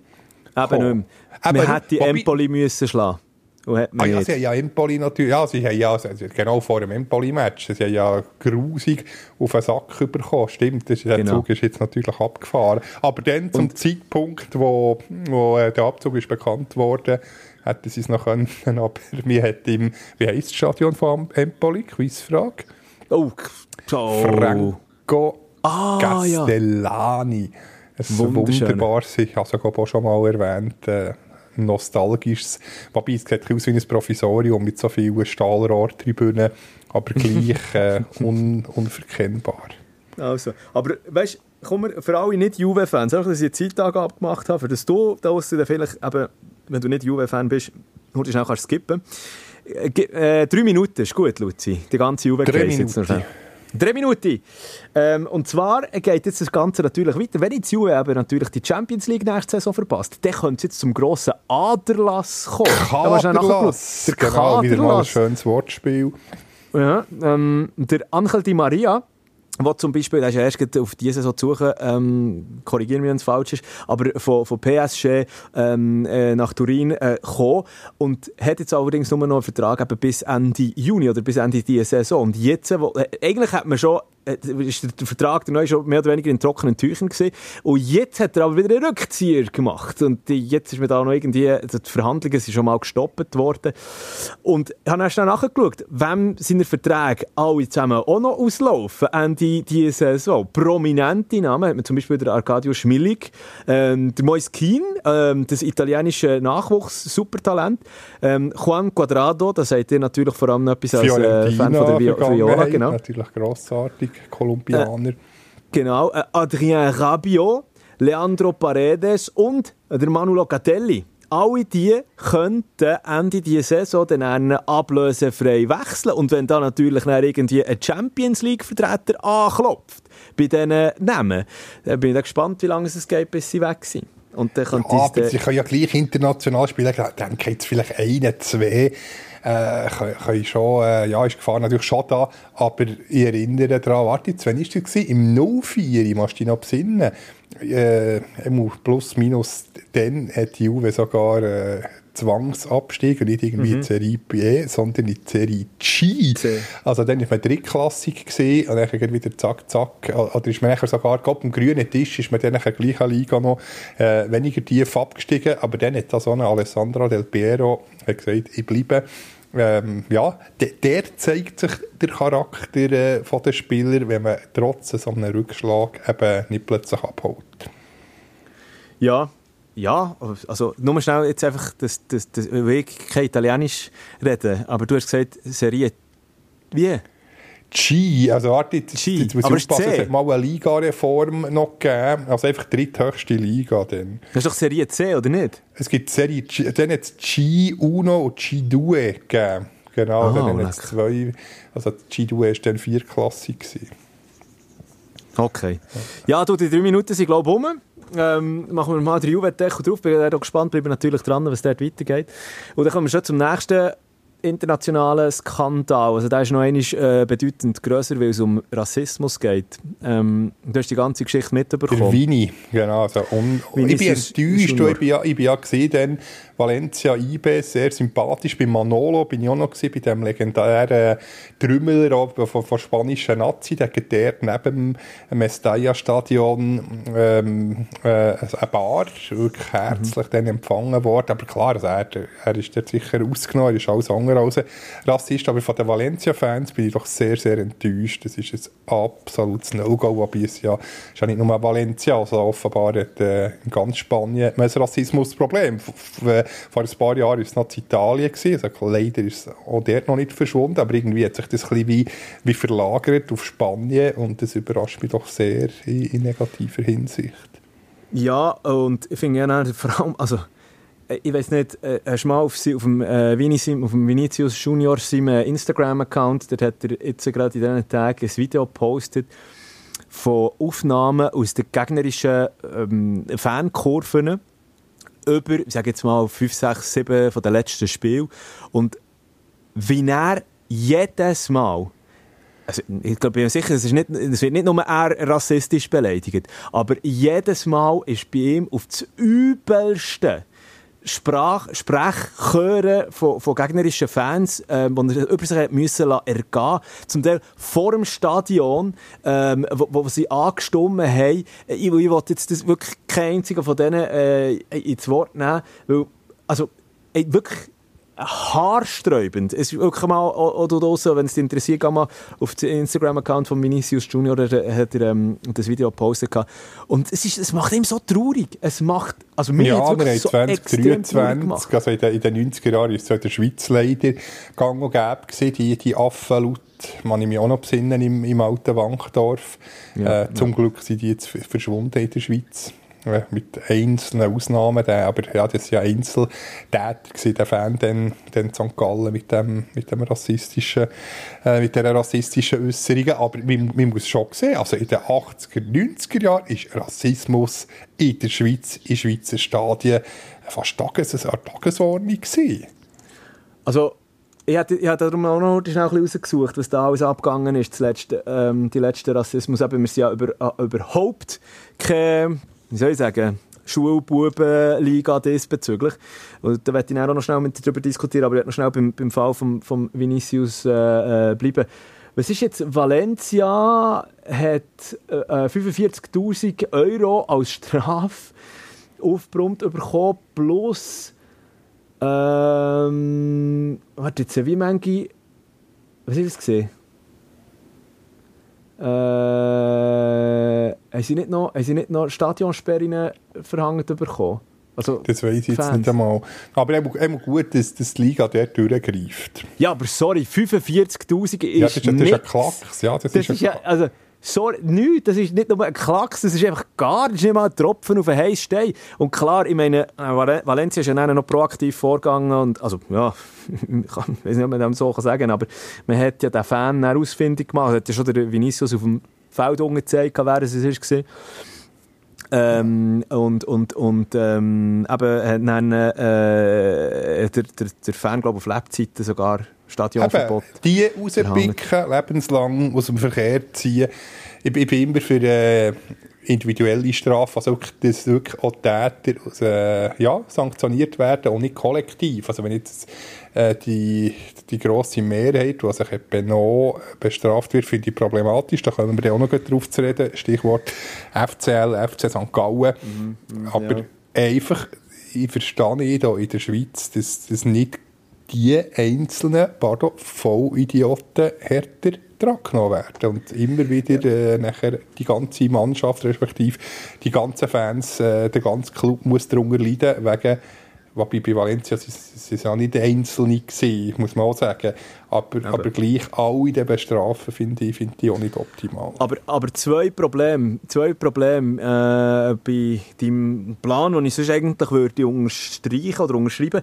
nicht mehr.
Aber
Man hätte
wobei-
Empoli müssen schlagen und hat
Ah ja, sie haben ja Empoli natürlich, ja, sie haben ja, genau vor dem Empoli-Match, sie haben ja grusig auf den Sack bekommen, stimmt, das, der
Genau.
Zug ist jetzt natürlich abgefahren. Aber dann zum Zeitpunkt, wo, wo äh, der Abzug ist bekannt wurde, hätten sie es noch können, aber wie hat im, wie heisst das Stadion von Empoli, Quizfrage?
Oh, so.
Franco
Ah, ja.
Castellani. Es ist
Wunderschön.
wunderbar, ich habe es ja auch schon mal erwähnt, äh, nostalgisches, wobei es sieht aus wie ein Provisorium mit so vielen Stahlrohrtribünen, aber gleich äh, un, unverkennbar.
Also, aber weißt du, komm, für alle Nicht-Juve-Fans, einfach, dass ich einen Zeittag abgemacht habe, für das du da dann vielleicht, eben, wenn du nicht Juve-Fan bist, nur schnell kannst skippen. Äh, äh, drei Minuten ist gut, Luzi. Die ganze juve
Drei
jetzt noch
Minuten.
schnell. Drei Minuten. Ähm, und zwar geht jetzt das Ganze natürlich weiter. Wenn jetzt Juve aber natürlich die Champions League nächste Saison verpasst, dann könnte es jetzt zum grossen Aderlass kommen.
Kaderlass!
Der
Genau, wieder mal ein
Kaderlass.
schönes Wortspiel.
Ja, ähm, der Angel Di Maria, der zum Beispiel, der ist ja erst auf diese Saison zu suchen, ähm, korrigieren wir, es falsch ist, aber von, von PSG ähm, äh, nach Turin äh, gekommen und hat jetzt allerdings nur noch einen Vertrag eben bis Ende Juni oder bis Ende dieser Saison. Und jetzt, wo, äh, eigentlich hat man schon, äh, ist der, Vertrag der neue schon mehr oder weniger in trockenen Tüchern gewesen. Und jetzt hat er aber wieder einen Rückzieher gemacht. Und jetzt ist mir da noch irgendwie, also die Verhandlungen sind schon mal gestoppt worden. Und ich habe dann schnell nachgeschaut, wem seine Verträge alle zusammen auch noch auslaufen Ende dieser Saison. Prominente Namen hat man zum Beispiel der Arcadio Schmilig, ähm, der Moise Kean, ähm, das italienische Nachwuchs-Supertalent, ähm, Juan Quadrado, da seid ihr natürlich vor allem noch etwas als äh, Fan von der Vi- Viola, genau.
Natürlich grossartig, Kolumbianer.
Genau, äh, Adrien Rabiot, Leandro Paredes und äh, der Manu Locatelli. Alle die könnten Ende dieser Saison dann ablösefrei wechseln. Und wenn da natürlich dann irgendwie ein Champions League-Vertreter anklopft bei diesen Namen, dann bin ich dann gespannt, wie lange es geht, bis sie weg sind. Und dann
Ja, aber sie können ja gleich international spielen. Ich denke jetzt vielleicht eine, zwei. Äh, können, können schon, äh, ja, ist die Gefahr natürlich schon da, aber ich erinnere daran, warte, wann war das? gewesen? Im 04, ich muss dich noch besinnen. Äh, plus, minus, dann hat die Juve sogar äh, Zwangsabstieg und nicht irgendwie in die Serie B, sondern in die Serie G.
C.
Also dann war man drittklassig gewesen, und dann wieder zack, zack. Oder ist man sogar, gerade am grünen Tisch ist man dann nachher gleicher Liga noch äh, weniger tief abgestiegen, aber dann hat da so eine Alessandro Del Piero hat gesagt, ich bleibe. Ähm, ja, de, der zeigt sich der Charakter äh, von den Spielern, wenn man trotz so einem Rückschlag eben nicht plötzlich abholt.
Ja, ja, also nur schnell jetzt einfach, das, das, das, ich kein Italienisch reden, aber du hast gesagt, Serie, wie?
G, also warte, jetzt,
G,
jetzt muss ich
aber ist
aufpassen, es hat mal eine Liga-Reform noch gegeben, also einfach die dritthöchste Liga dann.
Das ist doch Serie C, oder nicht?
Es gibt Serie G, dann hat es G1 und G2 gegeben. Genau,
Ah,
dann hat es zwei, also die G2 war dann vierklassig. gewesen.
Okay. Ja, du, die drei Minuten sind, glaube ich, um. Ähm, machen wir mal den Juve-Deckel drauf. Bin auch gespannt, bleiben natürlich dran, was dort weitergeht. Und dann kommen wir schon zum nächsten internationalen Skandal. Also der ist noch einmal äh, bedeutend grösser, weil es um Rassismus geht. Ähm, du hast die ganze Geschichte
Der
mitbekommen.
Vini, genau. Also, und,
Vini
ich bin enttäuscht, ich bin ja, ich bin ja gesehen, Valencia IB sehr sympathisch. Bei Manolo bin ich auch noch gewesen, bei dem legendären Trümmeler von, von spanischen Nazi, der geht der neben dem Mestalla-Stadion ähm, äh, eine Bar, wirklich herzlich mhm. empfangen worden. Aber klar, also er, er ist dort sicher ausgenommen, er ist alles andere als Rassist, aber von den Valencia-Fans bin ich doch sehr, sehr enttäuscht. Das ist ein absolutes No-Go, wobei es ja, ist ja nicht nur Valencia, also offenbar hat äh, in ganz Spanien ein Rassismusproblem. Vor ein paar Jahren war es noch in Italien, also leider ist es auch dort noch nicht verschwunden, aber irgendwie hat sich das ein wie, wie verlagert auf Spanien und das überrascht mich doch sehr in, in negativer Hinsicht.
Ja, und ich finde ja vor allem, also äh, ich weiß nicht, äh, hast du mal auf, auf, dem, äh, Vinicius, auf dem Vinicius Junior seinem äh, Instagram-Account, dort hat er jetzt gerade in diesen Tagen ein Video gepostet von Aufnahmen aus den gegnerischen ähm, Fankurven über, ich sage jetzt mal, 5, 6, 7 von den letzten Spielen. Und wie er jedes Mal also ich glaube, bin sicher, es, nicht, es wird nicht nur er rassistisch beleidigt, aber jedes Mal ist bei ihm auf das Übelste Sprach, Sprechchöre von, von gegnerischen Fans, ähm, die er über sich müssen ergehen Zum Teil vor dem Stadion, ähm, wo, wo sie angestimmt haben. Ich, ich will jetzt das wirklich kein einziger von denen äh, ins Wort nehmen, weil, also, ey, wirklich haarsträubend. Es ist wirklich mal, oder draussen, wenn es dich interessiert, geh mal auf den Instagram-Account von Vinicius Junior, der hat er ähm, das Video gepostet. Und es, ist, es macht ihm so traurig. Es macht, also
mir ja, wir haben so 2023, also in den, in den 90er Jahren ist es in der Schweiz leider gang und gäbe gewesen, die, die Affen laut man ich mich auch noch besinnen im, im alten Wankdorf. Ja, äh, zum ja. Glück sind die jetzt verschwunden in der Schweiz mit einzelnen Ausnahmen, der, aber ja, das ist ja Einzeltäter gewesen, der Fan dann, dann St. Gallen mit dem, mit dem rassistischen, äh, mit dieser rassistischen Äußerungen, aber man, muss schon sehen, also in den 80er, 90er Jahren ist Rassismus in der Schweiz, in Schweizer Stadien fast Tages, Tagesordnung gewesen.
Also ich habe, ich habe darum auch noch schnell rausgesucht, was da alles abgegangen ist, letzte, ähm, die letzte Rassismus. Eben, wir sind ja über, äh, überhaupt keine wie soll ich sagen, Schulbubenliga diesbezüglich. Und da werde ich auch noch schnell mit darüber diskutieren, aber ich werde noch schnell beim, beim Fall von vom Vinicius äh, äh, bleiben. Was ist jetzt? Valencia hat äh, 45.000 äh, Euro als Strafe aufgebrummt bekommen, plus ähm, warte jetzt, wie manche was ist das gesehen? Äh, haben sie nicht noch, haben sie nicht noch Stadionsperren verhangen bekommen?
Also, das weiß ich jetzt Fans. nicht einmal. Aber eben, gut, dass, dass die Liga dort durchgreift.
Ja, aber sorry, 45'000 ist
Ja, das ist, das ist ein Klacks. Ja, das,
das ist, ist ja, also, sorry, nichts, das ist nicht nur ein Klacks, das ist einfach gar, das ist nicht mal ein Tropfen auf einen heißen Stein. Und klar, ich meine, äh, Valencia ist ja noch proaktiv vorgegangen und, also, ja, ich weiß nicht, ob man das so sagen kann, aber man hat ja den Fan ausfindig gemacht, hat ja schon der Vinicius auf dem Feld gezeigt, wer es ist. Ähm, und und, und ähm, eben hat dann äh, der, der, der Fan, glaube auf Lebzeiten sogar Stadionverbot.
Eben, die rauspicken, lebenslang aus dem Verkehr ziehen. Ich, ich bin immer für äh, individuelle Strafen, also wirklich, dass wirklich auch Täter äh, ja, sanktioniert werden und nicht kollektiv. Also wenn jetzt äh, die, die grosse Mehrheit, die sich Benno bestraft wird, finde ich problematisch. Da kommen wir dann auch noch drauf zu reden. Stichwort FCL, FC St. Gallen. Mhm, mh, Aber ja. einfach, ich verstehe nicht in der Schweiz, dass das nicht die einzelnen, pardon, Vollidioten härter dran genommen werden. Und immer wieder äh, nachher die ganze Mannschaft, respektive die ganzen Fans, äh, der ganze Club muss darunter leiden, wegen Wobei bei Valencia sie, sie ja nicht Einzelne gewesen, muss man auch sagen. Aber, aber. aber gleich alle diese bestrafen, finde ich, find ich auch nicht optimal.
Aber, aber zwei Probleme, zwei Probleme äh, bei deinem Plan, den ich sonst eigentlich würde unterstreichen oder unterschreiben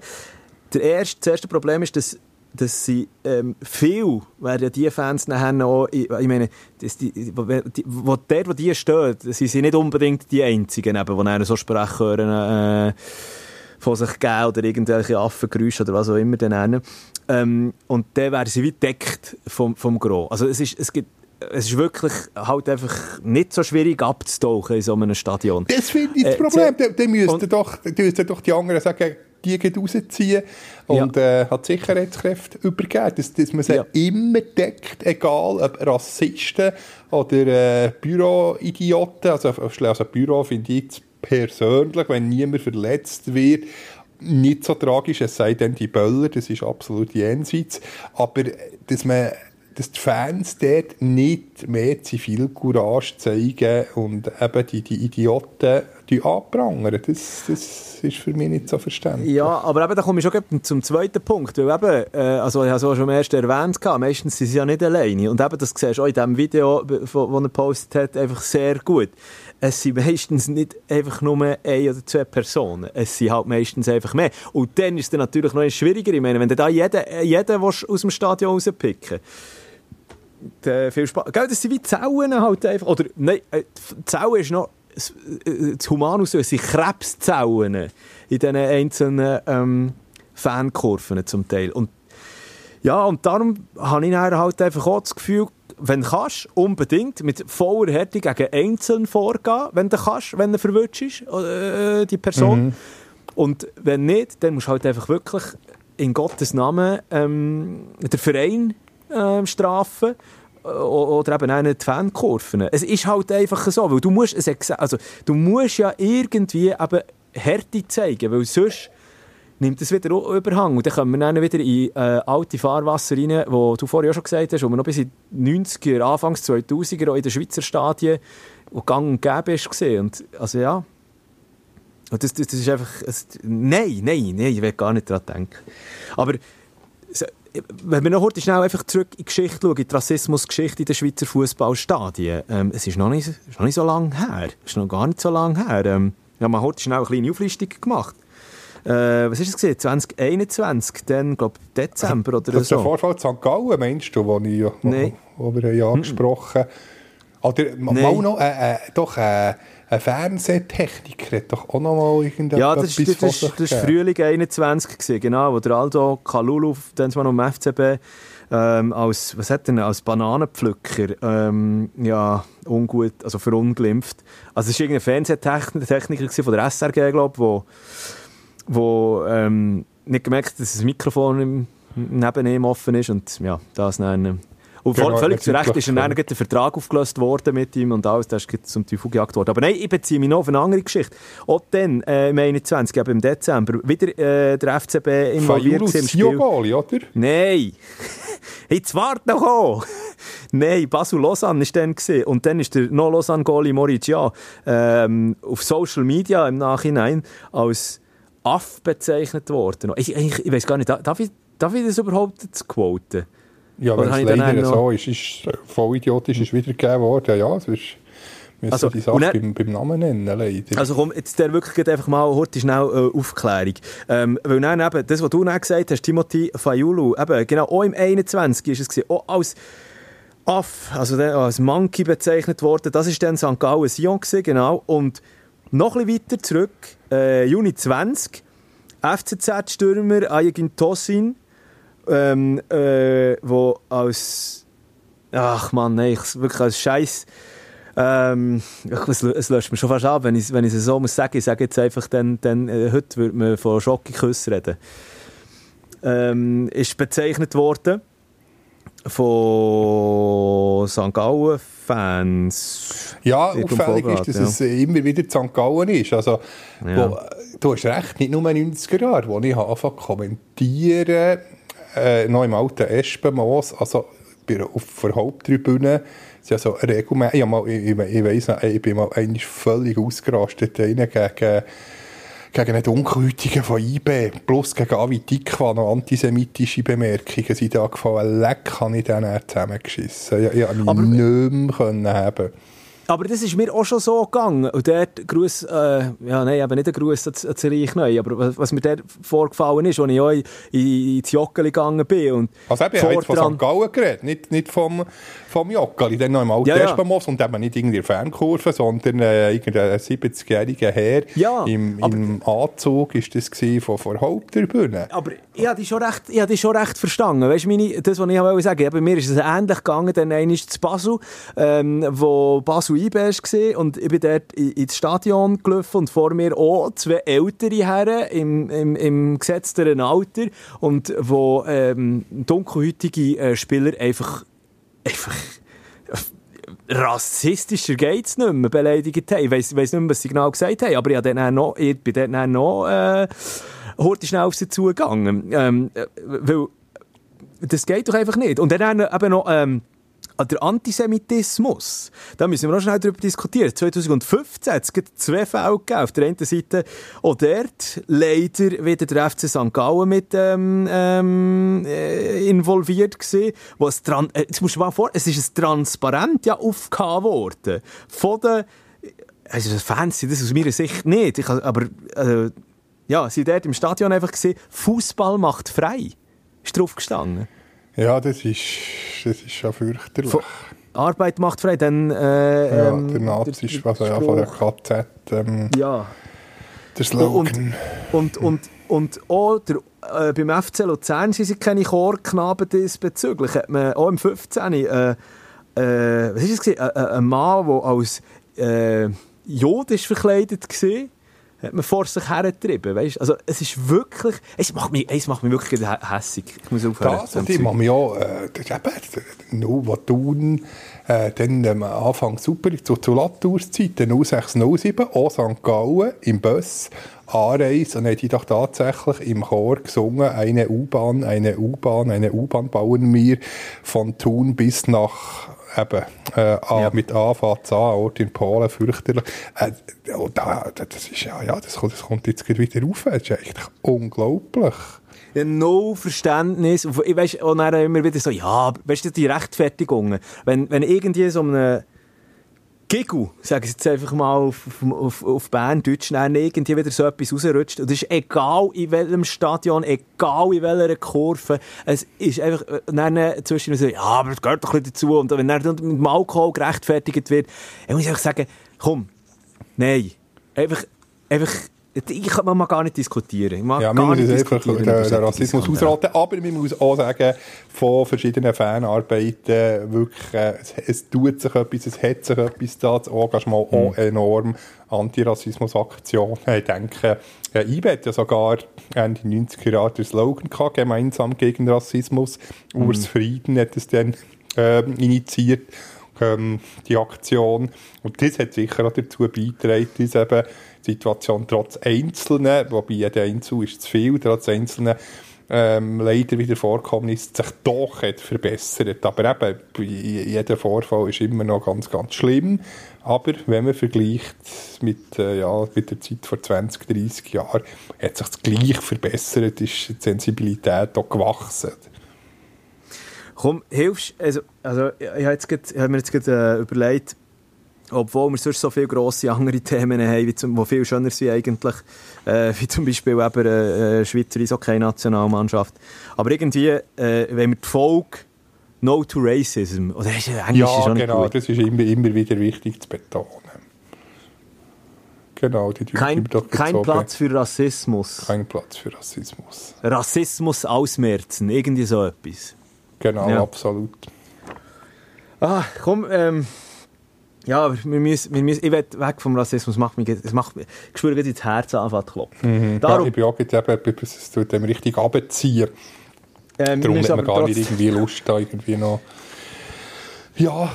der erste, Das erste Problem ist, dass dass sie ähm, viel werden die Fans nachher noch, ich, ich meine, dass die, wo, die, wo, dort, wo die stehen, sie sind nicht unbedingt die Einzigen, eben, die dann so sprechen hören, äh, von sich geben oder irgendwelche Affengeräusche oder was auch immer dann. Ähm, und dann werden sie wie deckt vom, vom Gros. Also es ist, es gibt es ist wirklich halt einfach nicht so schwierig abzutauchen in so einem Stadion.
Das finde ich das äh, Problem. Dann müssten doch, doch die anderen sagen, die rausziehen und ja. äh, hat Sicherheitskräfte übergeben, dass, dass man sie ja. immer deckt, egal ob Rassisten oder äh, Büroidioten, also, also Büro finde ich persönlich, wenn niemand verletzt wird, nicht so tragisch, es sei denn die Böller, das ist absolut jenseits, aber dass man dass die Fans dort nicht mehr Zivilcourage zeigen und eben die, die Idioten anprangern. Das, das ist für mich nicht so verständlich.
Ja, aber eben, da komme ich schon zum zweiten Punkt. Weil eben, äh, also ich habe es schon erst erwähnt, meistens sind sie ja nicht alleine. Und eben, das siehst du auch in dem Video, das er gepostet hat, einfach sehr gut. Es sind meistens nicht einfach nur eine oder zwei Personen. Es sind halt meistens einfach mehr. Und dann ist es natürlich noch schwieriger. Ich meine, wenn du da jeden, jeden aus dem Stadion rauspicken äh, viel Spaß. Gell, das sind wie Zellen halt einfach. Oder, nein, äh, die Zelle ist noch das äh, Humanus, es sind Krebszellen in diesen einzelnen ähm, Fankurven zum Teil. Und ja, und darum habe ich dann halt einfach auch das Gefühl, wenn du kannst, unbedingt mit voller Härte gegen Einzelnen vorgehen, wenn du kannst, wenn du verwirrt ist, äh, die Person. Mhm. Und wenn nicht, dann musst du halt einfach wirklich in Gottes Namen ähm, den Verein äh, strafen oder eben auch nicht die Fankurven. Es ist halt einfach so, weil du musst, also, du musst ja irgendwie eben Härte zeigen, weil sonst nimmt es wieder Überhang. Und dann kommen wir dann wieder in äh, alte Fahrwasser rein, wo du vorher auch schon gesagt hast, wo wir noch bis in die 90er, Anfangs 2000er auch in den Schweizer Stadien wo gang und gäbe ist gesehen. Und also ja, und das, das, das ist einfach, es, nein, nein, nein, ich will gar nicht daran denken. Aber wenn wir noch heute schnell einfach zurück in die Geschichte schauen, in die Rassismusgeschichte in den Schweizer Fußballstadien, ähm, es ist noch, nicht, ist noch nicht so lange her. Es ist noch gar nicht so lange her. Ähm, man hat heute schnell eine kleine Auflistung gemacht. Äh, was ist es gesehen? 2021, dann, glaube Dezember oder
das
so.
Das ist der Vorfall in St. Gallen, meinst du, wo, ich, wo, wo wir ja angesprochen haben. Oder nee. mal noch, äh, äh, doch, äh, ein Fernsehtechniker hat doch auch noch mal irgendetwas
Ja, das, das, das, das war Frühling 21, gewesen, genau, wo der Aldo Kalulu, dann mal noch im FCB, ähm, als, was hat er als Bananenpflücker, ähm, ja, ungut, also verunglimpft. Also es war irgendein Fernsehtechniker von der SRG, glaube ich, wo, wo ähm, nicht gemerkt hat, dass das Mikrofon im, neben ihm offen ist und ja, das dann und genau, völlig zu Recht ist dann der Vertrag aufgelöst worden mit ihm und alles, das ist zum Teufel gejagt worden. Aber nein, ich beziehe mich noch auf eine andere Geschichte. Auch dann, äh, im 21, eben im Dezember, wieder äh, der FCB involviert im Spiel.
Goalie, oder?
Nein! Jetzt wart noch an! Nein, Basel Lausanne war dann. Gewesen. Und dann ist der no Lausanne Goalie Moritz ja ähm, auf Social Media im Nachhinein als Aff bezeichnet worden. Ich, ich, ich weiß gar nicht, darf ich, darf ich das überhaupt quoten?
Ja, wenn es leider so ist, ist voll idiotisch ist wiedergegeben worden. Ja, sonst müssen also, die Sache beim, beim, Namen nennen, leider.
Also komm, jetzt der wirklich einfach mal heute schnell äh, Aufklärung. Ähm, weil dann eben, das, was du dann gesagt hast, Timothy Fayulu, eben, genau, auch im 21 ist es gewesen, auch als Aff, also als Monkey bezeichnet worden, das ist dann St. Gallen Sion gewesen, genau, und noch ein bisschen weiter zurück, äh, Juni 20, FCZ-Stürmer Ayegin Tosin, ähm, äh, wo als ach man, nein, ich, wirklich als Scheiß ähm, es, es löscht mir schon fast ab, wenn ich, wenn ich es so muss sagen. Ich sage jetzt einfach, dann, dann, äh, heute würde man von Schocki-Küssen reden. Ähm, ist bezeichnet worden von St. Gallen-Fans.
Ja, auffällig ist, dass ja. es immer wieder St. Gallen ist. Also, ja. wo, du hast recht, nicht nur 90er Jahre, wo ich anfangen kommentieren äh, noch im alten Espenmoos, also auf der Haupttribüne, sind ja so regelmäßig, ich, ich, ich weiss noch, ich bin mal eigentlich völlig ausgerastet gegen, gegen einen Dunkelhäutigen von IB, plus gegen Avi Dikwa noch antisemitische Bemerkungen sind da gefallen. Leck habe ich dann zusammengeschissen. Ich, ich konnte mich nicht mehr haben.
Aber das ist mir auch schon so gegangen. Und dort, Gruß, äh, ja, nein, eben nicht ein Gruß an das Reich neu, aber was mir dort vorgefallen ist, als ich auch in, in, ins Joggeli gegangen bin. Und
also eben, ich habe von St. Gallen geredet, nicht, nicht vom, vom Joggeli, dann noch im alten ja, ja. und eben nicht irgendwie Fernkurve, sondern äh, irgendein 70-jähriger Herr ja, im, im Anzug ist das von, der Haupttribüne.
Aber ich habe dich schon recht, ich habe dich schon recht verstanden. Weißt du, das, was ich wollte sagen, bei mir ist es ähnlich gegangen, dann einmal zu Basel, ähm, wo Basel IB warst und ich bin dort ins Stadion gelaufen und vor mir auch zwei ältere Herren im, im, im gesetzteren Alter und wo ähm, dunkelhäutige äh, Spieler einfach, einfach rassistischer geht es nicht mehr, beleidigt haben. Ich weiss, weiss nicht mehr, was sie genau gesagt haben, aber ich, dann noch, ich bin dann noch äh, schnell auf sie zugegangen. Ähm, äh, weil das geht doch einfach nicht. Und dann eben noch... Ähm, der Antisemitismus, da müssen wir noch schnell darüber diskutieren. 2015 hat es zwei Fälle gegeben. Auf der einen Seite auch dort leider wieder der FC St. Gallen mit ähm, ähm, äh, involviert gewesen. Wo es dran, äh, jetzt musst du mal vor, es ist ein Transparent ja aufgehauen worden. Von den, also Fans sind das aus meiner Sicht nicht. Ich, aber, äh, ja, sie dort im Stadion einfach gesehen, Fußball macht frei. Ist drauf gestanden.
Ja, das ist, das ist schon fürchterlich. Von
Arbeit macht frei, dann... Äh,
ja, ähm, der Nazi ist also ja, von der KZ. Ähm,
ja.
Der Slogan.
Und, und, und, und auch der, äh, beim FC Luzern sind sie keine Chorknaben diesbezüglich. Hat man auch im 15. Äh, äh, was ist das? Äh, äh, ein Mann, der als äh, Jod verkleidet war hat man vor sich hergetrieben. Weißt? Also, es ist wirklich, es macht mich, es macht mich wirklich hässig. Ich muss aufhören.
Das, und ich mache mich auch, äh, das ist eben, Nova Thun, äh, dann am Anfang super, zu, zu Latours-Zeit, 0607, auch St. Gallen, im Bus, Anreise, und dann die doch tatsächlich im Chor gesungen, eine U-Bahn, eine U-Bahn, eine U-Bahn bauen wir von Thun bis nach eben, äh, ja. mit A fängt an, Ort in Polen, fürchterlich. Äh, da, das ist ja, ja, das kommt, das kommt jetzt wieder rauf. Das ist echt unglaublich.
Ja, no Verständnis. Und ich weiss auch dann immer wieder so, ja, weißt du, die Rechtfertigungen. Wenn, wenn irgendwie so eine Gigu, sage ich jetzt einfach mal auf, auf, auf Berndeutsch, dann irgendwie wieder so etwas rausrutscht. Und es ist egal in welchem Stadion, egal in welcher Kurve, es ist einfach, äh, dann zwischen so, ja, aber es gehört doch ein bisschen dazu. Und wenn dann mit dem Alkohol gerechtfertigt wird, ich muss einfach sagen, komm, nein, einfach, einfach, ich kann man gar nicht diskutieren.
Man ja, man muss einfach den, den Rassismus ausraten, aber man muss auch sagen, von verschiedenen Fanarbeiten wirklich, äh, es, es, tut sich etwas, es hat sich etwas da, das Engagement mhm. auch enorm, Antirassismusaktionen. Ich denke, ja, IBE hat ja sogar Ende 90er Jahre den Slogan gehabt, gemeinsam gegen Rassismus. Mhm. Urs Frieden hat es dann äh, initiiert ähm, die Aktion. Und das hat sicher auch dazu beigetragen, dass eben Situation trotz Einzelnen, wobei jeder Einzel ist zu viel, trotz Einzelnen ähm, leider wieder vorkommen ist, sich doch hat verbessert. Aber eben, jeder Vorfall ist immer noch ganz, ganz schlimm. Aber wenn man vergleicht mit, äh, ja, mit der Zeit vor 20, 30 Jahren, hat sich das gleich verbessert, ist die Sensibilität auch gewachsen.
Komm, hilfst also, also ich habe hab mir jetzt gerade äh, überlegt, obwohl wir sonst so viele grosse andere Themen haben, wie zum, die viel schöner sind eigentlich, äh, wie zum Beispiel eben eine äh, Schweizer Eishockey-Nationalmannschaft. Aber irgendwie, äh, wenn wir die Folge No to Racism, oder ist
Englisch ja, ist auch nicht genau, gut. das ist immer, immer wieder wichtig zu betonen. Genau, die
kein, kein Platz für Rassismus.
Kein Platz für Rassismus.
Rassismus ausmerzen, irgendwie so etwas.
Genau, ja. absolut.
Ah, komm, ähm, ja, aber wir müssen, wir müssen, ich will weg vom Rassismus, macht mich, es macht mich, ich spüre ins Herz anfangen zu klopfen.
Mhm. Darum, ja, ich bin auch jetzt eben, es tut dem richtig abziehen. Ähm, Darum hat man gar nicht irgendwie Lust, da irgendwie noch, ja,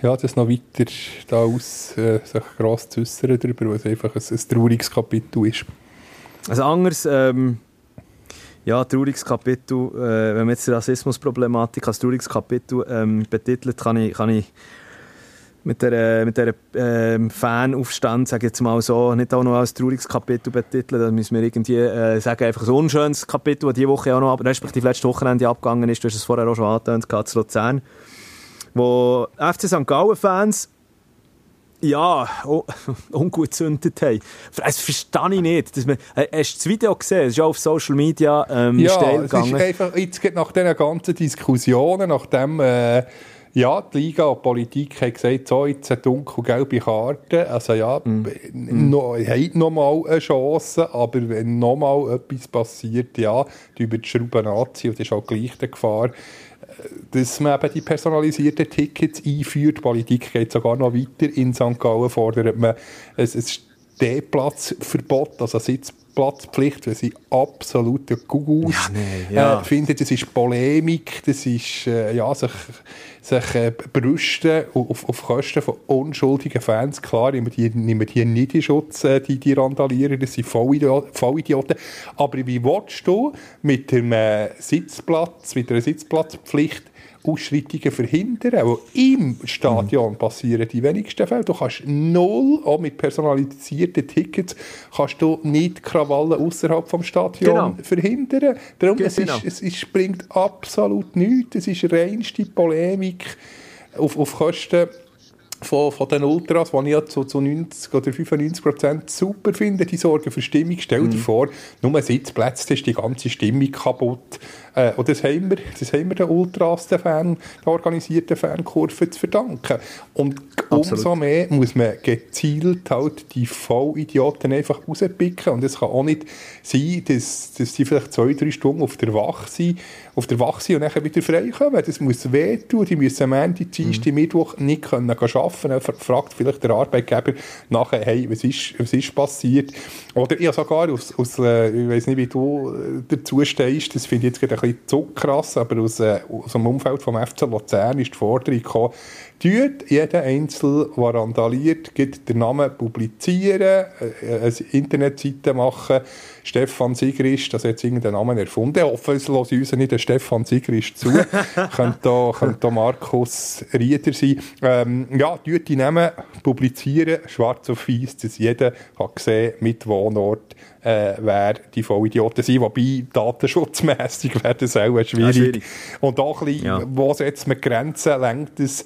ja, das noch weiter da aus, äh, sich gross zu äußern darüber, weil es einfach ein, ein trauriges Kapitel ist.
Also anders, ähm, ja, trauriges Kapitel, äh, wenn man jetzt die Rassismusproblematik als trauriges Kapitel ähm, betitelt, kann ich, kann ich mit der, mit der äh, Fanaufstand, sage ich jetzt mal so, nicht auch noch als trauriges Kapitel betiteln, dann müssen wir irgendwie äh, sagen, einfach ein unschönes Kapitel, das diese Woche auch noch, respektive letzte Wochenende abgegangen ist, du hast es vorher auch schon angetönt, zu Luzern, wo FC St. Gallen-Fans ja, oh, ungut gezündet haben. Das verstehe ich nicht. Dass man, äh, hast du das Video gesehen? Es ist auch auf Social Media ähm,
ja, es ist einfach, jetzt nach diesen ganzen Diskussionen, nach dem... Äh, ja, die Liga und die Politik haben gesagt, so, jetzt eine dunkelgelbe Karte. Also ja, mm. no, hat noch mal eine Chance, aber wenn noch mal etwas passiert, ja, die über die Schrauben anziehen, und das ist auch gleich die Gefahr, dass man eben die personalisierten Tickets einführt. Die Politik geht sogar noch weiter. In St. Gallen fordert man ein, ein Stehplatzverbot, also Sitzplatzpflicht, weil sie absolute Gugus
ja, nee, ja.
äh, finden. Das ist Polemik, das ist äh, ja, sich, sich äh, brüsten auf, auf Kosten von unschuldigen Fans. Klar, nehmen die, nehmen die nicht in Schutz, äh, die, die randalieren, das sind Vollidioten. Aber wie willst du mit dem äh, Sitzplatz, mit einer Sitzplatzpflicht Ausschreitungen verhindern. Auch im Stadion mhm. passieren die wenigsten Fälle. Du kannst null, auch mit personalisierten Tickets, kannst du nicht Krawallen außerhalb vom Stadion genau. verhindern. Darum, genau. es, ist, es, es bringt absolut nichts. Es ist reinste Polemik auf, auf Kosten von, von den Ultras, die ich ja zu, zu 90 oder 95 Prozent super finde, die sorgen für Stimmung. Stell dir mhm. vor, nur Sitzplätze, ist die ganze Stimmung kaputt. Äh, und das haben, wir, das haben wir den Ultras, den, Fan, den organisierten Fankurven zu verdanken. Und Absolut. umso mehr muss man gezielt halt die Vollidioten einfach rauspicken. Und es kann auch nicht sein, dass, dass die vielleicht zwei, drei Stunden auf der Wache sind, auf der Wache sind und dann wieder frei kommen. Das muss wehtun. Die müssen am Ende, Dienstag, mhm. Mittwoch nicht können arbeiten. Dann fragt vielleicht der Arbeitgeber nachher, hey, was ist, was ist passiert? Oder ich sogar aus, aus äh, ich weiß nicht, wie du äh, dazu stehst, das finde ich jetzt gerade bisschen zu krass, aber aus, äh, aus dem Umfeld vom FC Luzern ist die Forderung gekommen, Tut jeder Einzel, der randaliert, gibt den Namen publizieren, äh, eine Internetseite machen. Stefan Sigrist, das hat jetzt irgendeinen Namen erfunden. Ich hoffe, es lässt uns nicht der Stefan Sigrist zu. könnte, da, könnte da Markus Rieder sein. Ähm, ja, tut die Namen publizieren, schwarz auf weiß, dass jeder hat gesehen mit Wohnort, äh, wer die Vollidioten sind. Wobei datenschutzmässig wäre das auch schwierig. Ja, schwierig. Und auch ein bisschen, ja. wo setzt man Grenzen? Lenkt es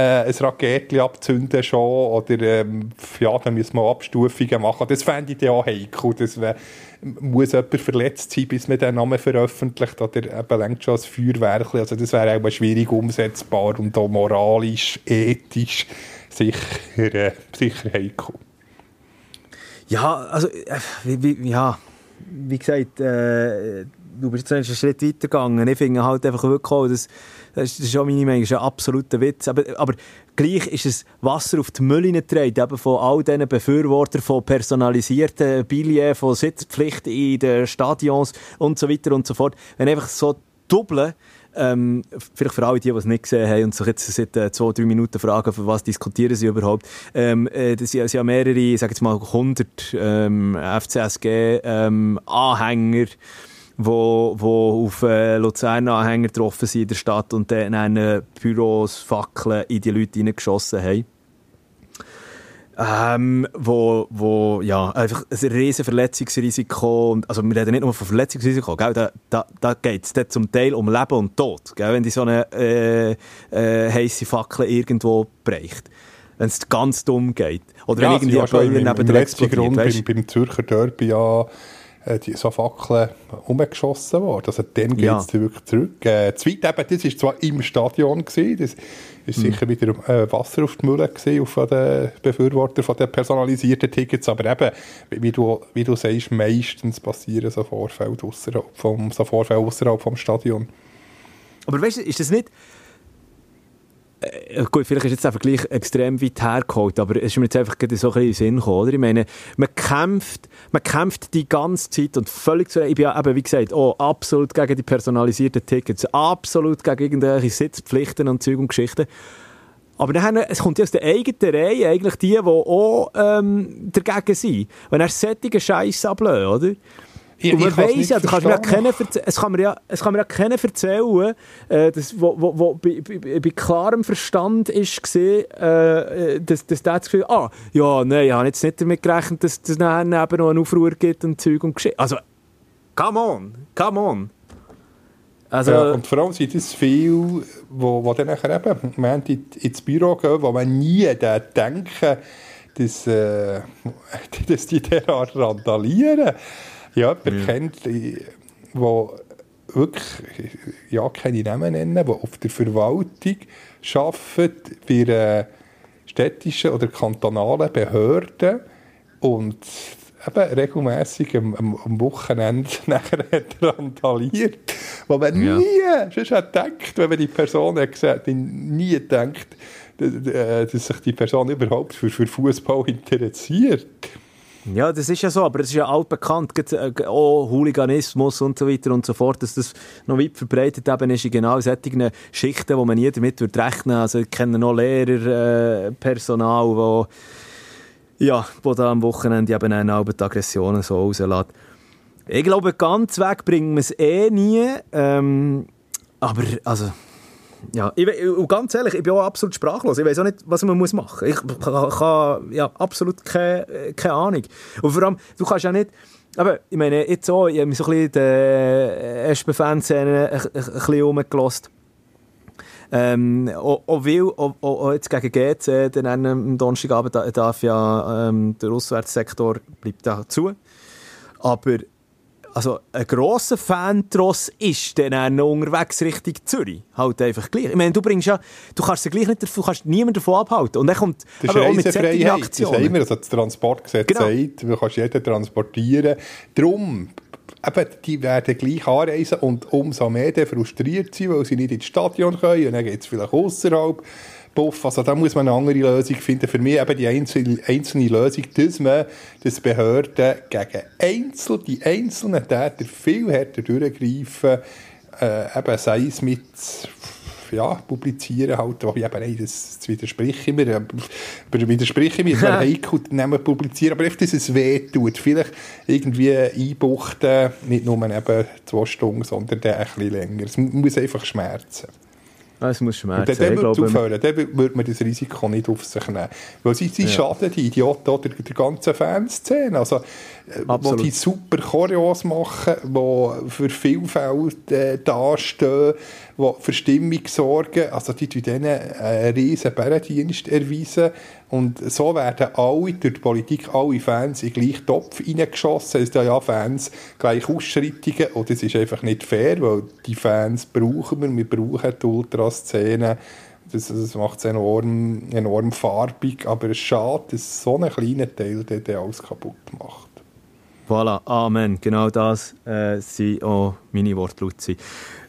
äh, ein Raketchen abzünden schon? Oder ähm, ja, dann müssen wir Abstufungen machen. Das fände ich ja auch heikel. Das wär, muss jemand verletzt sein, bis man den Namen veröffentlicht? Oder eben lenkt schon als Feuerwerk? Also das wäre auch schwierig umsetzbar und auch moralisch, ethisch sicher, äh, sicher heikel.
Ja, also, äh, wie, wie, ja, wie gesagt, äh, du bist jetzt einen Schritt weitergegangen. Ich finde halt einfach wirklich auch, dass, das ist schon meine Meinung, ist ein absoluter Witz. Aber, aber gleich ist es Wasser auf die Mülle getragen, eben von all diesen Befürwortern von personalisierten Billets, von Sitzpflicht in den Stadions und so weiter und so fort. Wenn einfach so doppeln, ähm, vielleicht für alle, die, die es nicht gesehen haben und sich jetzt seit äh, zwei, drei Minuten fragen, für was diskutieren sie überhaupt. Ähm, äh, das sind ja mehrere, ich sage jetzt mal 100 ähm, FCSG-Anhänger, ähm, wo, wo auf äh, Luzern-Anhänger getroffen sind in der Stadt und dann äh, Büros, Fackeln in die Leute reingeschossen haben ähm, wo, wo ja, einfach ein riesen Verletzungsrisiko, und, also wir reden nicht nur von Verletzungsrisiko, gell, da, da, da geht es zum Teil um Leben und Tod, gell, wenn die so eine äh, äh, heisse Fackel irgendwo bricht. Wenn es ganz dumm geht. Oder
ja,
wenn irgendwie
ein Böller neben der explodiert. Grund beim, beim Zürcher Derby ja die, so Fackeln umgeschossen worden. Also dann geht es ja. wirklich zurück. Äh, zweit eben, das war zwar im Stadion, gewesen, das ist mhm. sicher wieder äh, Wasser auf die Mühle gewesen, auf den Befürworter von den personalisierten Tickets, aber eben, wie du, wie du sagst, meistens passieren so Vorfälle außerhalb vom, so Vorfälle außerhalb vom Stadion.
Aber weißt du, ist das nicht äh, gut, vielleicht ist jetzt der Vergleich extrem weit hergeholt, aber es ist mir jetzt einfach so ein bisschen in den Sinn gekommen, oder? Ich meine, man kämpft, man kämpft die ganze Zeit und völlig zu, ich bin ja eben, wie gesagt, oh, absolut gegen die personalisierten Tickets, absolut gegen irgendwelche Sitzpflichten und Zeug und Geschichten. Aber dann, es kommt ja aus der eigenen Reihe eigentlich die, die auch ähm, dagegen sind. Wenn er solche Scheiß ablöst, oder? Ich, und man weiss ja, kann mir ja keiner, es, kann mir ja, es kann mir ja keiner erzählen, äh, dass, wo, wo, wo bei, bei, bei, klarem Verstand ist gesehen, äh, dass, dass der das Gefühl ah, ja, nein, ich habe jetzt nicht damit gerechnet, dass es nachher eben noch einen Aufruhr gibt und Zeug und Geschichte. Also, come on, come on.
Also, ja, und vor allem sind es viele, wo, wo dann nachher eben man ins Büro gehen, wo man nie denken, dass, äh, dass die derart randalieren ja, jemand ja. kennt, der wirklich, ja, keine Namen nennen, der auf der Verwaltung arbeitet, bei einer städtischen oder kantonalen Behörde und eben regelmässig am, am, am Wochenende nachher randaliert, wo man ja. nie, sonst hat gedacht, wenn man die Person hat gesagt, nie gedacht, dass sich die Person überhaupt für, für Fußball interessiert.
Ja, das ist ja so, aber es ist ja altbekannt, äh, auch Hooliganismus und so weiter und so fort, dass das noch weit verbreitet eben ist in genau solchen Schichten, wo man nie damit rechnen Also ich kenne noch Lehrer, äh, wo, ja, wo da am Wochenende eben auch die Aggressionen so rauslässt. Ich glaube, ganz weg bringen wir es eh nie, ähm, aber also ja, ich, ganz ehrlich, ich bin auch absolut sprachlos. Ich weiß auch nicht, was man machen muss. Ich habe ja, absolut keine, keine Ahnung. Und vor allem, du kannst ja nicht... Aber ich meine, jetzt auch, ich habe mich so ein bisschen der SP-Fanszene ein, bisschen. Ähm, auch, auch, weil, auch, auch jetzt gegen GC, dann am Donnerstagabend darf ja ähm, der Auswärtssektor bleibt da zu. Aber also ein grosser Fantross ist dann auch unterwegs Richtung Zürich. Halt einfach gleich. Ich meine, du bringst ja, du kannst sie gleich nicht, du kannst niemanden davon abhalten. Und dann kommt
das aber auch mit solchen Aktionen. Das immer, also das Transportgesetz genau. sagt, du kannst jeden transportieren. Darum, eben, die werden gleich anreisen und umso mehr frustriert sein, weil sie nicht ins Stadion können und dann geht es vielleicht außerhalb. Puff. Also da muss man eine andere Lösung finden. Für mich eben die einzelne, einzelne Lösung, dass man das Behörden gegen Einzel, die einzelnen Täter viel härter durchgreifen, äh, eben sei es mit ja, publizieren halt, wo ich eben, nein, das, das widerspreche ich mir, aber widerspreche ich mir, wäre heikel, dann publizieren, aber einfach, dass es weh tut, vielleicht irgendwie einbuchten, nicht nur eben zwei Stunden, sondern dann ein bisschen länger, es muss einfach schmerzen.
Es muss schmerzen.
Und dann, dann, glaube, aufhören, dann würde man das Risiko nicht auf sich nehmen. Weil sie, sie ja. schaden, die Idioten, oder der ganzen Fanszene. Also, äh, wo die super Choreos machen, die für Vielfalt äh, dastehen, die für Stimmung sorgen. Also die tun denen einen riesen Bärendienst erweisen. Und so werden alle, durch die Politik, alle Fans in den gleichen Topf reingeschossen. Es sind ja Fans gleich Ausschreitungen. Und das ist einfach nicht fair, weil die Fans brauchen wir. Wir brauchen die Ultraszene. Das, das macht es enorm, enorm farbig. Aber es ist schade, dass so ein kleiner Teil den alles kaputt macht.
Voilà, Amen. Genau das äh, sind auch meine Wortlaute.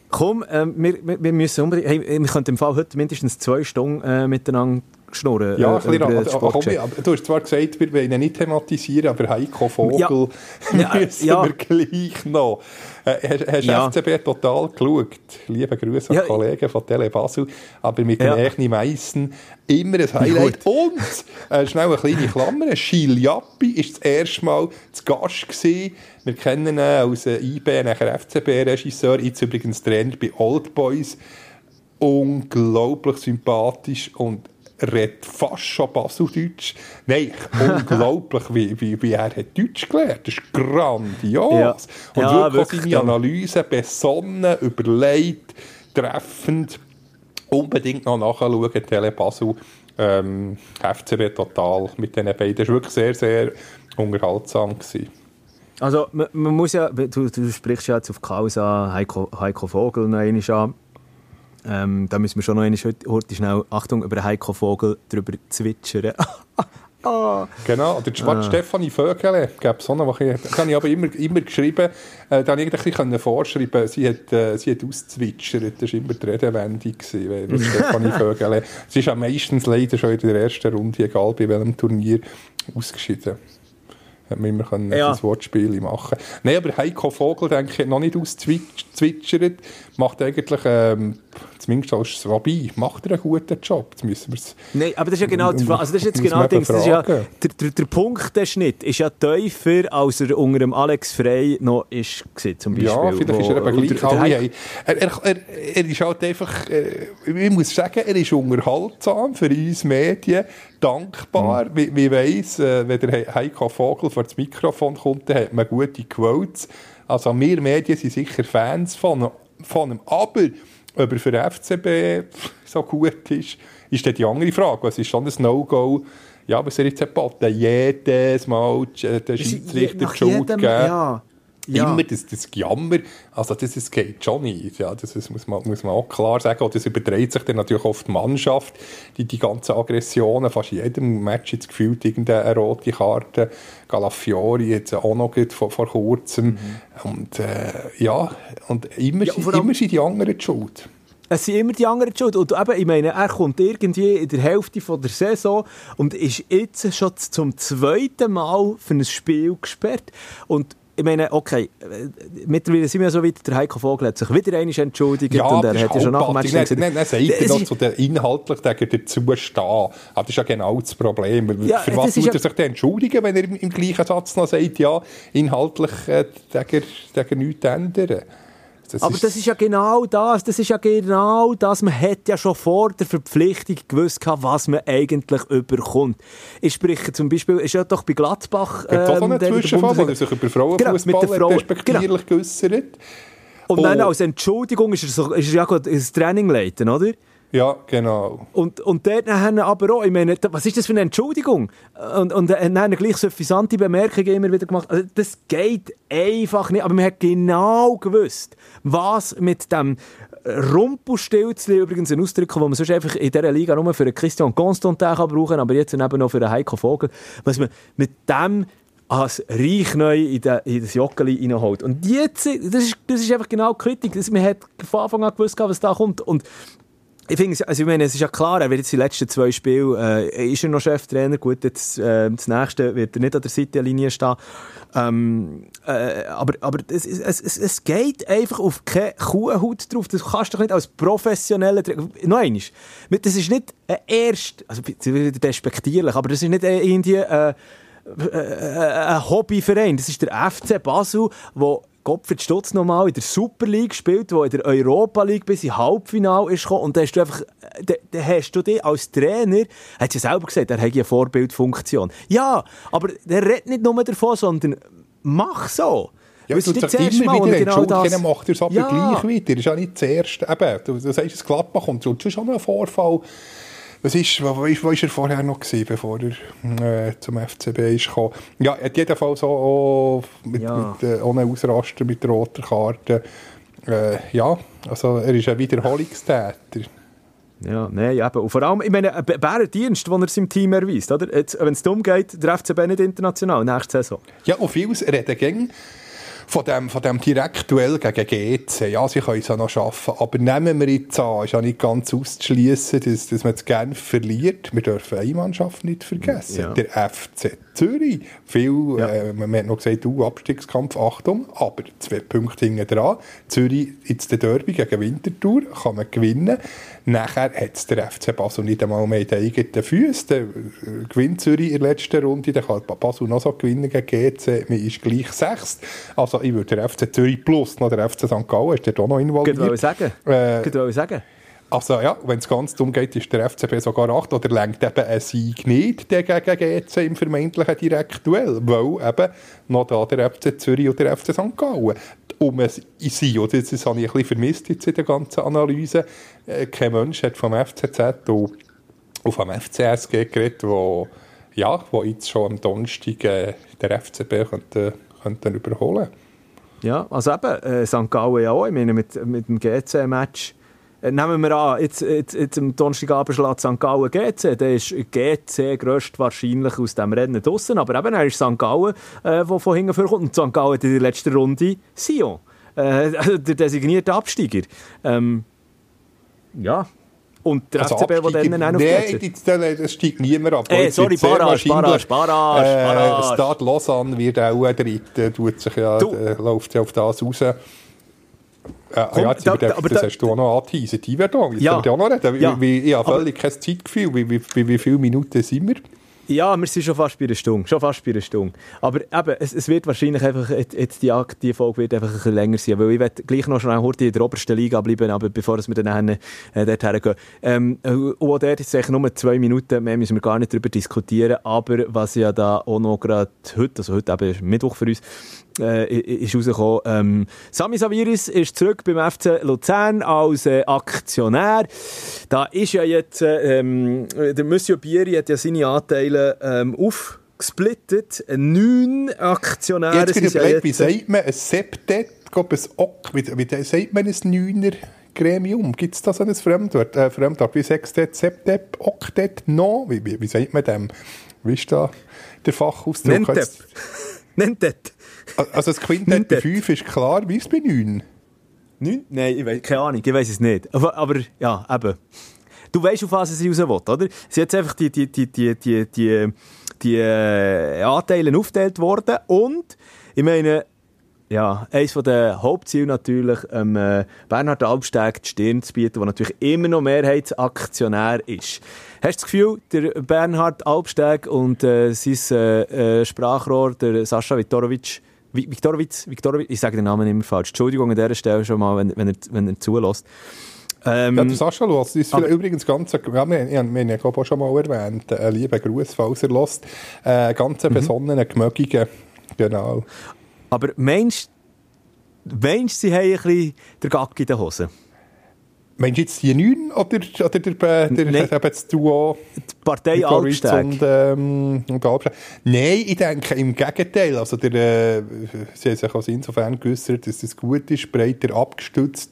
Komm, äh, wir, wir, müssen unbedingt, hey, wir könnten im Fall heute mindestens zwei Stunden äh, miteinander schnurren.
Ja, äh, ein bisschen, aber, aber, du hast zwar gesagt, wir wollen ihn nicht thematisieren, aber Heiko Vogel ja. ja, müssen ja. wir gleich noch. Äh, hast du ja. FCB total geschaut? Liebe Grüße an ja. Kollegen von Tele Basel. Aber mit ja. den Meissen immer ein Highlight. Und, äh, schnell eine kleine Klammer, Schiel Jappi war das erste Mal zu Gast gewesen. Wir kennen ihn als IB, nachher FCB-Regisseur, jetzt übrigens Trainer bei Old Boys. Unglaublich sympathisch und redet fast schon Baseldeutsch. Nein, unglaublich, wie, wie, wie er hat Deutsch gelernt. Das ist grandios. Ja. Und ja, wirklich, seine Analyse besonnen, überlegt, treffend. Unbedingt noch nachschauen, Tele Basel. Ähm, FCB total mit diesen beiden. Das war wirklich sehr, sehr unterhaltsam. Gewesen.
Also, man, man, muss ja, du, du sprichst ja jetzt auf Klaus an, Heiko, Heiko Vogel noch einmal an. Ähm, da müssen wir schon noch einmal heute, schnell, Achtung, über Heiko Vogel drüber zwitschern.
Ah. Genau, der ah. Stefanie Vögele, gab so eine, das habe ich aber immer, immer geschrieben, äh, da habe ich ein vorschreiben, sie hat, äh, sie hat ausgezwitschert, das war immer die Redewendung, gewesen, Stefanie Vögele. Sie ist ja meistens leider schon in der ersten Runde, egal bei welchem Turnier, ausgeschieden. Hätten wir immer können ja. das Wortspiel machen Nein, aber Heiko Vogel, denke ich, hat noch nicht ausgezwitschert. Macht eigentlich, ähm, zumindest als Rabbi, macht er einen guten Job. Jetzt müssen wir's
Nein, aber das ist ja genau die Also das ist jetzt genau Ding. Das ist ja, der, der, der Punkt, der Schnitt, ist ja tiefer, als er unter dem Alex Frey noch ist, zum Beispiel.
Ja, vielleicht wo, ist er eben gleich. Alle, er, er, er, er ist halt einfach, äh, ich muss sagen, er ist unterhaltsam für uns Medien dankbar. Mhm. Wie, wie weiss, äh, wenn der Heiko Vogel vor das Mikrofon kommt, dann hat man gute Quotes. Also wir Medien sind sicher Fans von, von ihm. Aber ob er für den FCB so gut ist, ist dann die andere Frage. Es ist schon ein No-Go. Ja, aber es ist jetzt geboten, jedes Mal den Schiedsrichter die Schuld geben. Ja. Ja. immer das, das Gejammer, also das, geht schon nicht, ja, das, das muss, man, muss man auch klar sagen, und das überträgt sich dann natürlich auf die Mannschaft, die, die ganzen Aggressionen, fast in jedem Match jetzt gefühlt irgendeine rote Karte, Galafiori jetzt auch noch vor, vor kurzem, mhm. und äh, ja, und immer, ja, immer sind die anderen die schuld
es sind immer die anderen schuld. Und eben, ich meine, er kommt irgendwie in der Hälfte von der Saison und ist jetzt schon zum zweiten Mal für ein Spiel gesperrt. Und ich meine, okay, mittlerweile sind wir so weit, der Heiko Vogel hat sich wieder einmal entschuldigt
ja,
und er hat ja schon nach dem
Match gesagt... Nein, nein, sagt er noch zu den inhaltlich dazu stehen. Aber das ist ja genau das Problem. Ja, Für was muss er sich denn entschuldigen, wenn er im, im, gleichen Satz noch sagt, ja, inhaltlich äh, er nichts ändern?
Das aber ist das ist ja genau das. Das ist ja genau das. Man hat ja schon vor der Verpflichtung gewusst, was man eigentlich überkommt. Ich spreche zum Beispiel, ist ja doch bei Gladbach...
Ähm, Gibt es einen Zwischenfall, wo er sich über Frauenfußball genau, respektierlich genau. geäussert
Und oh. dann als Entschuldigung ist er, so, ist er ja gut ins Training leiten, oder?
Ja, genau.
Und, und dort haben aber auch, ich meine, was ist das für eine Entschuldigung? Und, und dann haben gleich suffisante Bemerkungen immer wieder gemacht. Also das geht einfach nicht. Aber man hat genau gewusst, was mit dem Rumpelstilzli, übrigens ein Ausdruck, den man sonst einfach in dieser Liga nur für Christian Constantin kann brauchen aber jetzt eben noch für Heiko Vogel, was man mit dem als reich neu in, de, in das Joggeli reinholt. Und jetzt, das ist, das ist einfach genau die Kritik. man hat von Anfang an gewusst, was da kommt. Und ich finde, also ich meine, es ist ja klar, er wird jetzt die letzten zwei Spiele, äh, ist er noch Cheftrainer, gut, jetzt, äh, das nächste wird er nicht an der Seitenlinie stehen. Ähm, äh, aber aber es, es, es, es geht einfach auf keine Kuhhaut drauf. Das kannst du doch nicht als professioneller Trainer... Noch einmal, das ist nicht ein erst, also despektierlich, aber das ist nicht irgendwie äh, ein Hobbyverein. Das ist der FC Basel, der Gottfried Stutz nochmal in der Super League gespielt, wo in der Europa League bis ins Halbfinale ist gekommen. Und da hast du einfach, da, da hast du dich als Trainer, hat ja selber gesagt, er hat eine Vorbildfunktion. Ja, aber der redet nicht nur davon, sondern mach so.
Ja, ist das erste Mal, wieder genau das... macht er es aber ja. gleich wieder. Das ist ja nicht das erste. Eben, du, du sagst, es Gladbach kommt und schon ein Vorfall was ist, wo, wo, ist, er vorher noch gewesen, bevor er äh, zum FCB ist gekommen? Ja, er hat jedenfalls so auch mit, ja. mit, äh, ohne Ausraster mit roter Karte. Äh, ja, also er ist ein Wiederholungstäter.
Ja, nein, eben. Und vor allem, ich meine, ein Bärendienst, den er seinem Team erweist, oder? Wenn es darum geht, der FCB nicht international, nächste Saison.
Ja, und vieles reden gegen von dem, von dem Direktduell gegen GC, ja, sie können es ja noch schaffen. Aber nehmen wir jetzt an, ist ja nicht ganz auszuschließen, dass, dass man es gerne verliert. Wir dürfen eine Mannschaft nicht vergessen. Ja. Der FC Zürich. Viel, ja. äh, man hat noch gesagt, du, Abstiegskampf, Achtung, aber zwei Punkte hinten dran. Zürich jetzt der Derby gegen Winterthur, kann man gewinnen. Nachher hat es der FC Basel nicht einmal mehr in den eigenen Füßen. Der äh, gewinnt Zürich in der letzten Runde, dann kann Basel noch so gewinnen gegen GC. Man ist gleich sechs. Also ich würde der FC Zürich plus noch der FC St. Gallen, ist der auch noch involviert.
Geht sagen. Äh, sagen.
Also ja, wenn es ganz dumm geht, ist der FCB sogar 8 oder lenkt eben ein Sieg nicht gegen GC im vermeintlichen Direktduell, weil eben noch da der FC Zürich oder der FC St. Gallen um ein sein. Oder das, habe ich ein bisschen vermisst jetzt in der ganzen Analyse. Äh, kein Mensch hat vom FCZ auf dem FCSG geredet, wo, ja, wo jetzt schon am Donnerstag äh, der FCB könnte, könnte überholen
Ja, also eben, äh, St. Gallen ja auch. Ich meine, mit, mit dem GC-Match nehmen wir an, jetzt, jetzt, jetzt am Donnerstagabend schlägt St. Gallen GC, dann ist GC grösstwahrscheinlich aus dem Rennen draussen, aber eben, er ist St. Gallen, äh, der von hinten vorkommt, und St. Gallen in der letzten Runde Sion, äh, der designierte Absteiger. Ähm, ja, und der also FCB, der dann auch noch
Nein, das steigt niemand ab.
Ey, sorry, Barrage, Barrage, Barrage,
äh, Barrage. Stade Lausanne wird auch dritter, tut sich ja, äh, läuft ja auf das raus. Äh, Komm, ja, da, da, aber das da, hast du auch noch angeteasert. Ich werde auch, ja. auch noch reden. Ja. Wie, ich habe völlig kein Zeitgefühl. Wie, wie, wie, wie viele Minuten sind wir?
Ja, wir sind schon fast bei einer Stunde. Schon fast bei einer Stunde. Aber eben, es, es wird wahrscheinlich einfach, jetzt die, die Folge wird einfach ein bisschen länger sein, weil ich werde gleich noch schnell heute in der obersten Liga bleiben, aber bevor wir dann äh, dort hergehen. Ähm, und auch dort ist es nur zwei Minuten, mehr müssen wir gar nicht darüber diskutieren, aber was ja da auch noch gerade heute, also heute eben Mittwoch für uns, äh, ist rausgekommen. Ähm, Sami Saviris ist zurück beim FC Luzern als äh, Aktionär. Da ist ja jetzt, äh, ähm, der Monsieur Bieri hat ja seine Anteile ähm, auf gesplittet. Neun Aktionäre
jetzt sind ja jetzt... Wie sagt man ein Septet? Ein Ok, wie, wie sagt man ein Neuner? Gremium, gibt es da so ein Fremdwort? Äh, Fremdwort wie Sextet, Septet, Oktet, No? Wie, wie, wie sagt man dem? Wie ist da der Fachausdruck?
Nentet. Nentet.
Also das Quintett bei 5 ist klar, wie ist es bei 9?
9? Nein, ich weiß, keine Ahnung, ich weiß es nicht. Aber, aber ja, eben. Du weißt, auf was sie raus will, oder? Sie hat einfach die, die, die, die, die, die, die äh, Anteile aufgeteilt worden und ich meine, ja, eines der Hauptziele natürlich, ähm, äh, Bernhard Albsteg die Stirn zu bieten, der natürlich immer noch Mehrheitsaktionär ist. Hast du das Gefühl, der Bernhard Albsteg und äh, sein äh, äh, Sprachrohr, der Sascha Viktorovic, Viktorovic, Viktorovic, ich sage den Namen immer falsch, Entschuldigung an dieser Stelle schon mal, wenn, wenn, er, wenn er zulässt.
Ähm, ja, Sascha Luas ist aber, übrigens ganz, wir, haben ja auch schon mal erwähnt, ein lieber Gruß, falls er lässt, äh, ganz mhm. besonnenen, gemögigen, genau.
Aber meinst du, sie haben ein bisschen den Gack in den Hosen?
Meinst du jetzt die neun oder, oder der, der, der, das Duo?
Die Partei Albsteg.
Und, ähm, und Albsteg. Nein, ich denke im Gegenteil. Also der, äh, sie haben sich also insofern geäußert, dass das gut ist, breiter abgestützt.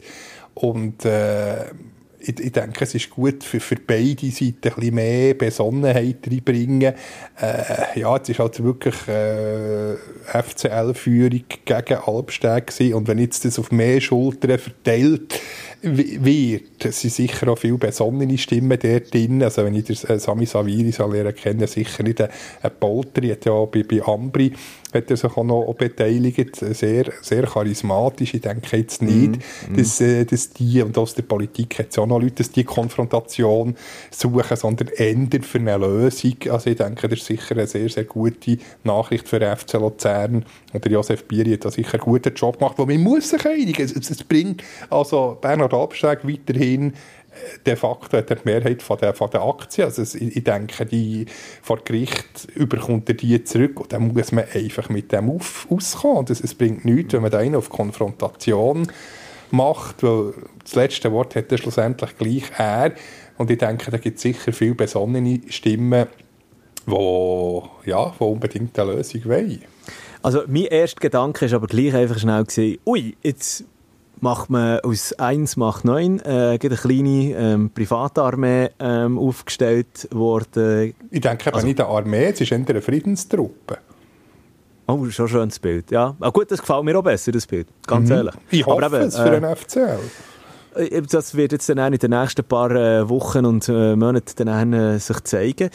Und äh, ich, ich, denke, es ist gut für, für beide Seiten ein bisschen mehr Besonnenheit reinbringen. Äh, ja, es ist halt wirklich äh, FCL-Führung gegen Albsteg gewesen. Und wenn jetzt das auf mehr Schultern verteilt wird. Es sind sicher auch viele besonnene Stimmen dort drin. Also wenn ich den äh, Sami Saviri so lernen kenne, sicher nicht ein, ein Polter, hat ja bei, bei Ambri hat er sich auch noch beteiligt, sehr, sehr charismatisch. Ich denke jetzt nicht, mm, mm. Dass, äh, dass die, und aus der Politik hat es auch noch Leute, dass die Konfrontation suchen, sondern ändern für eine Lösung. Also ich denke, das ist sicher eine sehr, sehr gute Nachricht für den FC Luzern. Und der Josef Bieri hat da sicher einen guten Job gemacht, wo man muss sich einigen. Es, es bringt also Bernhard Absteg weiterhin de facto hat er die Mehrheit von der, von der Aktien. Also ich denke, die, vor Gericht überkommt er die zurück und dann muss man einfach mit dem auf, auskommen. Das, es bringt nichts, wenn man da einen auf Konfrontation macht, weil das letzte Wort hat er schlussendlich gleich er. Und ich denke, da gibt es sicher viele besonnene Stimmen, die, ja, die unbedingt eine Lösung wollen.
Also mein erster Gedanke war aber gleich einfach schnell gewesen, ui, jetzt macht man aus 1 macht 9 äh, eine kleine ähm, Privatarmee ähm, aufgestellt worden.
Ich denke eben also, nicht eine Armee, es ist eher eine Friedenstruppe.
Oh, schon ein schönes Bild, ja. Ah, gut, das gefällt mir auch besser, das Bild, ganz mhm. ehrlich.
Ich hoffe Aber eben, es für äh, einen FCL.
Äh, das wird jetzt dann in den nächsten paar äh, Wochen und äh, Monaten dann äh, sich zeigen.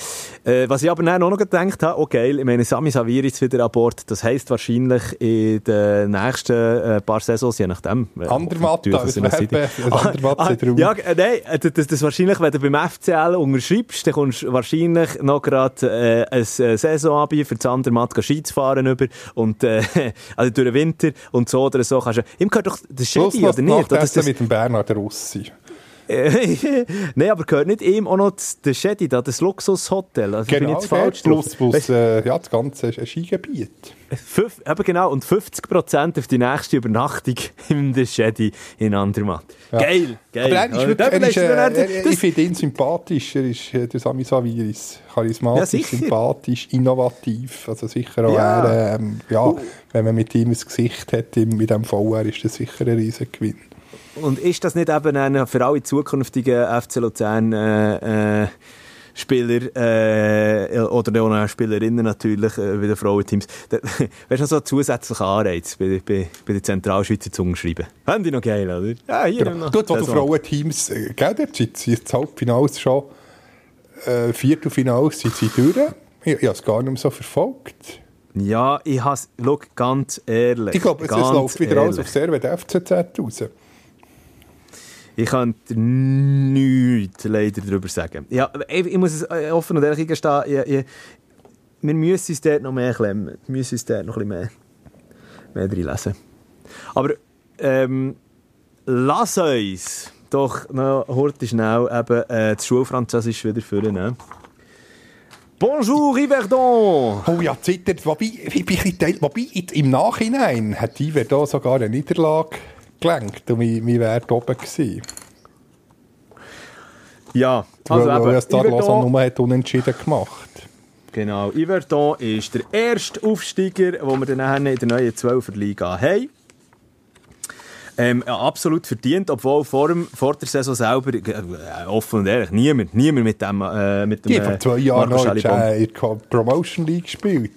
Äh, was ich aber dann auch noch gedacht habe, oh geil, ich meine, Sami Saviri ist wieder an Bord. Das heisst wahrscheinlich in den nächsten äh, paar Saisons, je nachdem.
Äh, Andermatt, das wäre
Andermatt Ja, nein, das, das wahrscheinlich, wenn du beim FCL unterschreibst, dann kommst du wahrscheinlich noch gerade äh, ein Saison für das Andermatt Ski zu fahren über und äh, also durch den Winter und so oder so kannst du, ihm gehört doch das Schädi, oder nicht? Oder
das, mit dem Bernhard Russi.
Nein, aber gehört nicht ihm auch noch der Schädi da, das Luxushotel? Also
genau, jetzt falsch plus, plus äh, ja, das ganze Skigebiet.
Fünf, eben genau, und 50% auf die nächste Übernachtung im Schädi in Andermatt. Ja. Geil, geil.
Aber er ist wirklich, er ist, äh, er, ich finde ihn sympathisch, er ist äh, der Sami Saviris, charismatisch, ja, sympathisch, innovativ, also sicher auch ja. er, ähm, ja, uh. wenn man mit ihm ein Gesicht hat, mit dem VR, ist das sicher ein Riesengewinn.
Und ist das nicht eben ein, für alle zukünftigen FC Luzern äh, äh, Spieler äh, oder auch Spielerinnen natürlich äh, bei den Frauenteams. Weißt du, so ein zusätzlicher Anreiz bei, bei, bei den Zentralschweizer Zungen schreiben. Haben die noch geil, oder?
Ja, hier genau. noch. Dort, wo die Frauenteams, äh, gell, dort sind sie das Halbfinals schon, äh, Viertelfinals sind sie durch. Ich, ich habe es gar nicht mehr so verfolgt.
Ja, ich habe es, ganz ehrlich.
Ich glaube, es, es läuft wieder ehrlich. alles auf Servet FCZ raus.
Ich kann nichts leider darüber sagen. Ja, ich, ich muss es offen und ehrlich gestehen, ich, ich, wir müssen uns dort noch mehr klemmen. Wir müssen uns dort noch ein bisschen mehr, mehr drin lesen. Aber ähm, lass uns doch noch heute schnell eben äh, das Schulfranzösisch wieder. Ne? Bonjour, Yverdon!
Oh ja, zittert. Wobei, wobei im Nachhinein hat Yverdon sogar eine Niederlage gelenkt und wir, wir wären oben gewesen.
Ja,
also weil, weil eben, Star Lausanne nur hat unentschieden gemacht.
Genau. Yverdon ist der erste Aufsteiger, den wir dann in der neuen 12er Liga haben. Ähm, absolut verdient, obwohl vor, dem, vor der Saison selber, äh, offen und ehrlich, niemand, niemand mit dem, äh, mit dem
Die vor zwei Jahren noch in der Promotion League gespielt.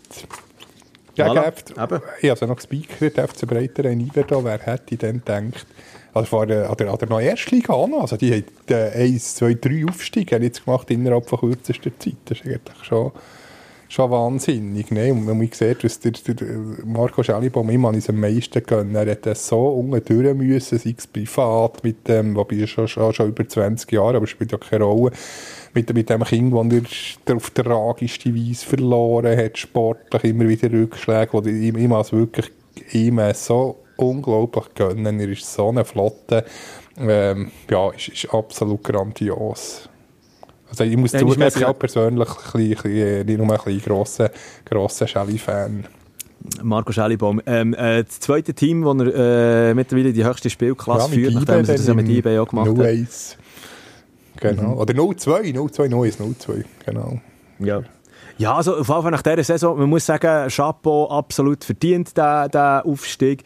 Ja, voilà. ich habe noch gespeakert, FC Breiter in Iverdo, wer hätte denn gedacht, also vor der, an der, an der neuen Erstliga noch, also die haben äh, 1, 2, 3 Aufstiege jetzt gemacht innerhalb von kürzester Zeit, das ist eigentlich schon schon wahnsinnig. Ne? Und man sieht, dass der, der Marco Schellibaum immer an am meisten gönnen. Er das so unten müssen, sei es privat, mit dem, wobei er schon, schon, schon über 20 Jahre, aber spielt ja keine Rolle, mit, mit dem Kind, das er auf tragischste Weise verloren hat, sportlich immer wieder Rückschläge, wo ihm, ihm also wirklich ihm so unglaublich gönnen. Er ist so eine Flotte. Ähm, ja, ist, ist absolut grandios. Also ich muss zugeben, ich bin auch persönlich ein bisschen, äh, nicht nur ein bisschen grosser, grosser Schelli-Fan.
Marco Schellibaum. Ähm, äh, das zweite Team, das er äh, mittlerweile die höchste Spielklasse ja, führt, nachdem er das ja mit eBay auch gemacht hat.
Genau. Mhm. Oder 0-2, 0-2, 0-2, genau.
Ja. Ja, also auf jeden Fall nach dieser Saison, man muss sagen, Chapeau absolut verdient, der, der Aufstieg.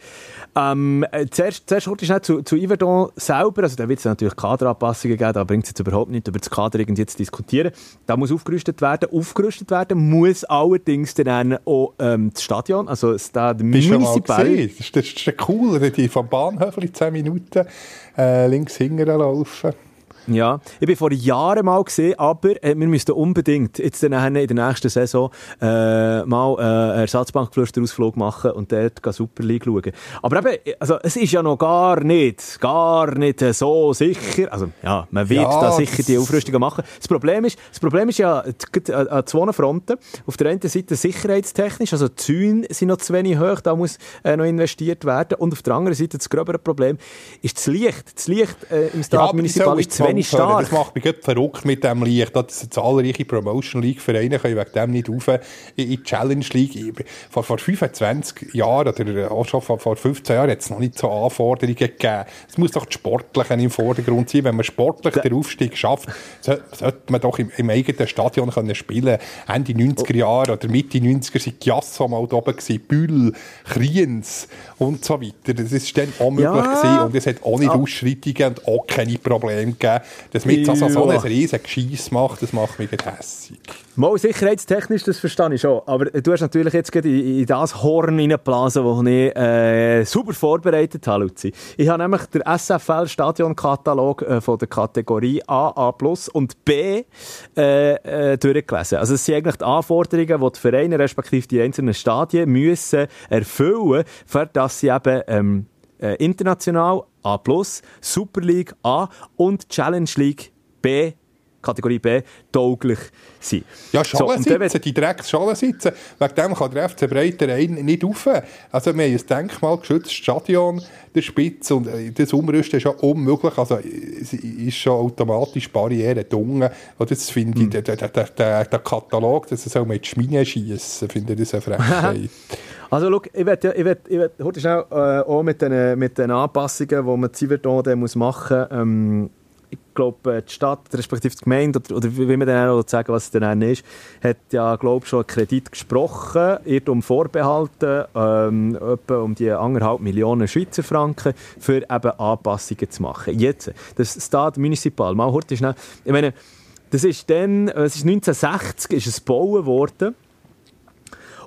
Ähm, äh, zuerst, zuerst kurz schnell zu, zu Yverdon selber, also da wird es natürlich Kaderanpassungen geben, da bringt es jetzt überhaupt nicht, über das Kader irgendwie zu diskutieren. Da muss aufgerüstet werden. Aufgerüstet werden muss allerdings dann auch ähm, das Stadion, also das Stade
Municipal. Das ist, das ist cool, die vom Bahnhof in 10 Minuten äh, links hinterher laufen.
Ja, ich bin vor Jahren mal gesehen, aber äh, wir müssten unbedingt jetzt dann in der nächsten Saison äh, mal äh, einen Ersatzbankflüsterausflug machen und dort Super League schauen. Aber eben, also es ist ja noch gar nicht, gar nicht so sicher. Also ja, man wird ja, da sicher die Aufrüstungen machen. Das Problem ist, das Problem ist ja an zwei Fronten. Auf der einen Seite sicherheitstechnisch, also die Zäune sind noch zu wenig hoch, da muss äh, noch investiert werden. Und auf der anderen Seite das gröbere Problem ist das Licht. Das Licht äh, im Stade ja, ist zu wenig stark.
Das macht mich verrückt mit dem Licht. Das zahlreiche Promotion League Vereine können wegen dem nicht rauf in die Challenge League. Vor, vor 25 Jahren oder auch schon vor, vor 15 Jahren hat es noch nicht so Anforderungen gegeben. Es muss doch die Sportlichen im Vordergrund sein. Wenn man sportlich den Aufstieg schafft, sollte man doch im, im eigenen Stadion können spielen Ende 90er Jahre oder Mitte 90er sind Giasso mal da oben gewesen, Bühl, Kriens und so weiter. Das ist dann auch möglich ja. gewesen und es hat auch nicht ah. Ausschreitungen und auch keine Probleme gegeben. Dass jetzt also so ein riesen Geschiss macht, das macht mich hässig.
Mal sicherheitstechnisch, das verstehe ich schon. Aber du hast natürlich jetzt gerade in, in das Horn reingeblasen, das ich äh, super vorbereitet habe, Luzi. Ich habe nämlich den SFL-Stadionkatalog äh, von der Kategorie A, A+, und B äh, äh, durchgelesen. Also es sind eigentlich die Anforderungen, die die Vereine, respektive die einzelnen Stadien, müssen erfüllen, für dass sie eben ähm, äh, international A+, Super League A und Challenge League B Kategorie B tauglich sein.
Ja, Schalensitzen, so, die Drecks-Schalensitzen, wegen dem kann der FC Breiter nicht rauf. Also wir haben ein denkmalgeschütztes Stadion der Spitze und äh, das Umrüsten ist ja unmöglich, also es ist schon automatisch Barriere dunkel. das finde ich, hm. der, der, der, der, Katalog, das soll man in die Schmine schiessen, finde ich das eine Frechheit.
Also, schau, ich werde ich werd, ich werd, heute schnell äh, auch mit den, mit den Anpassungen, die man Ziverdon machen muss, ähm, glaube, äh, die Stadt, respektive die Gemeinde, oder, oder wie man dann auch sagen, was es dann ist, hat ja, glaube schon einen Kredit gesprochen, um vorbehalten, ähm, etwa um die anderthalb Millionen Schweizer Franken, für eben Anpassungen zu machen. Jetzt, das Stade Municipal, mal heute schnell, ich meine, das ist dann, es ist 1960 ist es gebaut worden,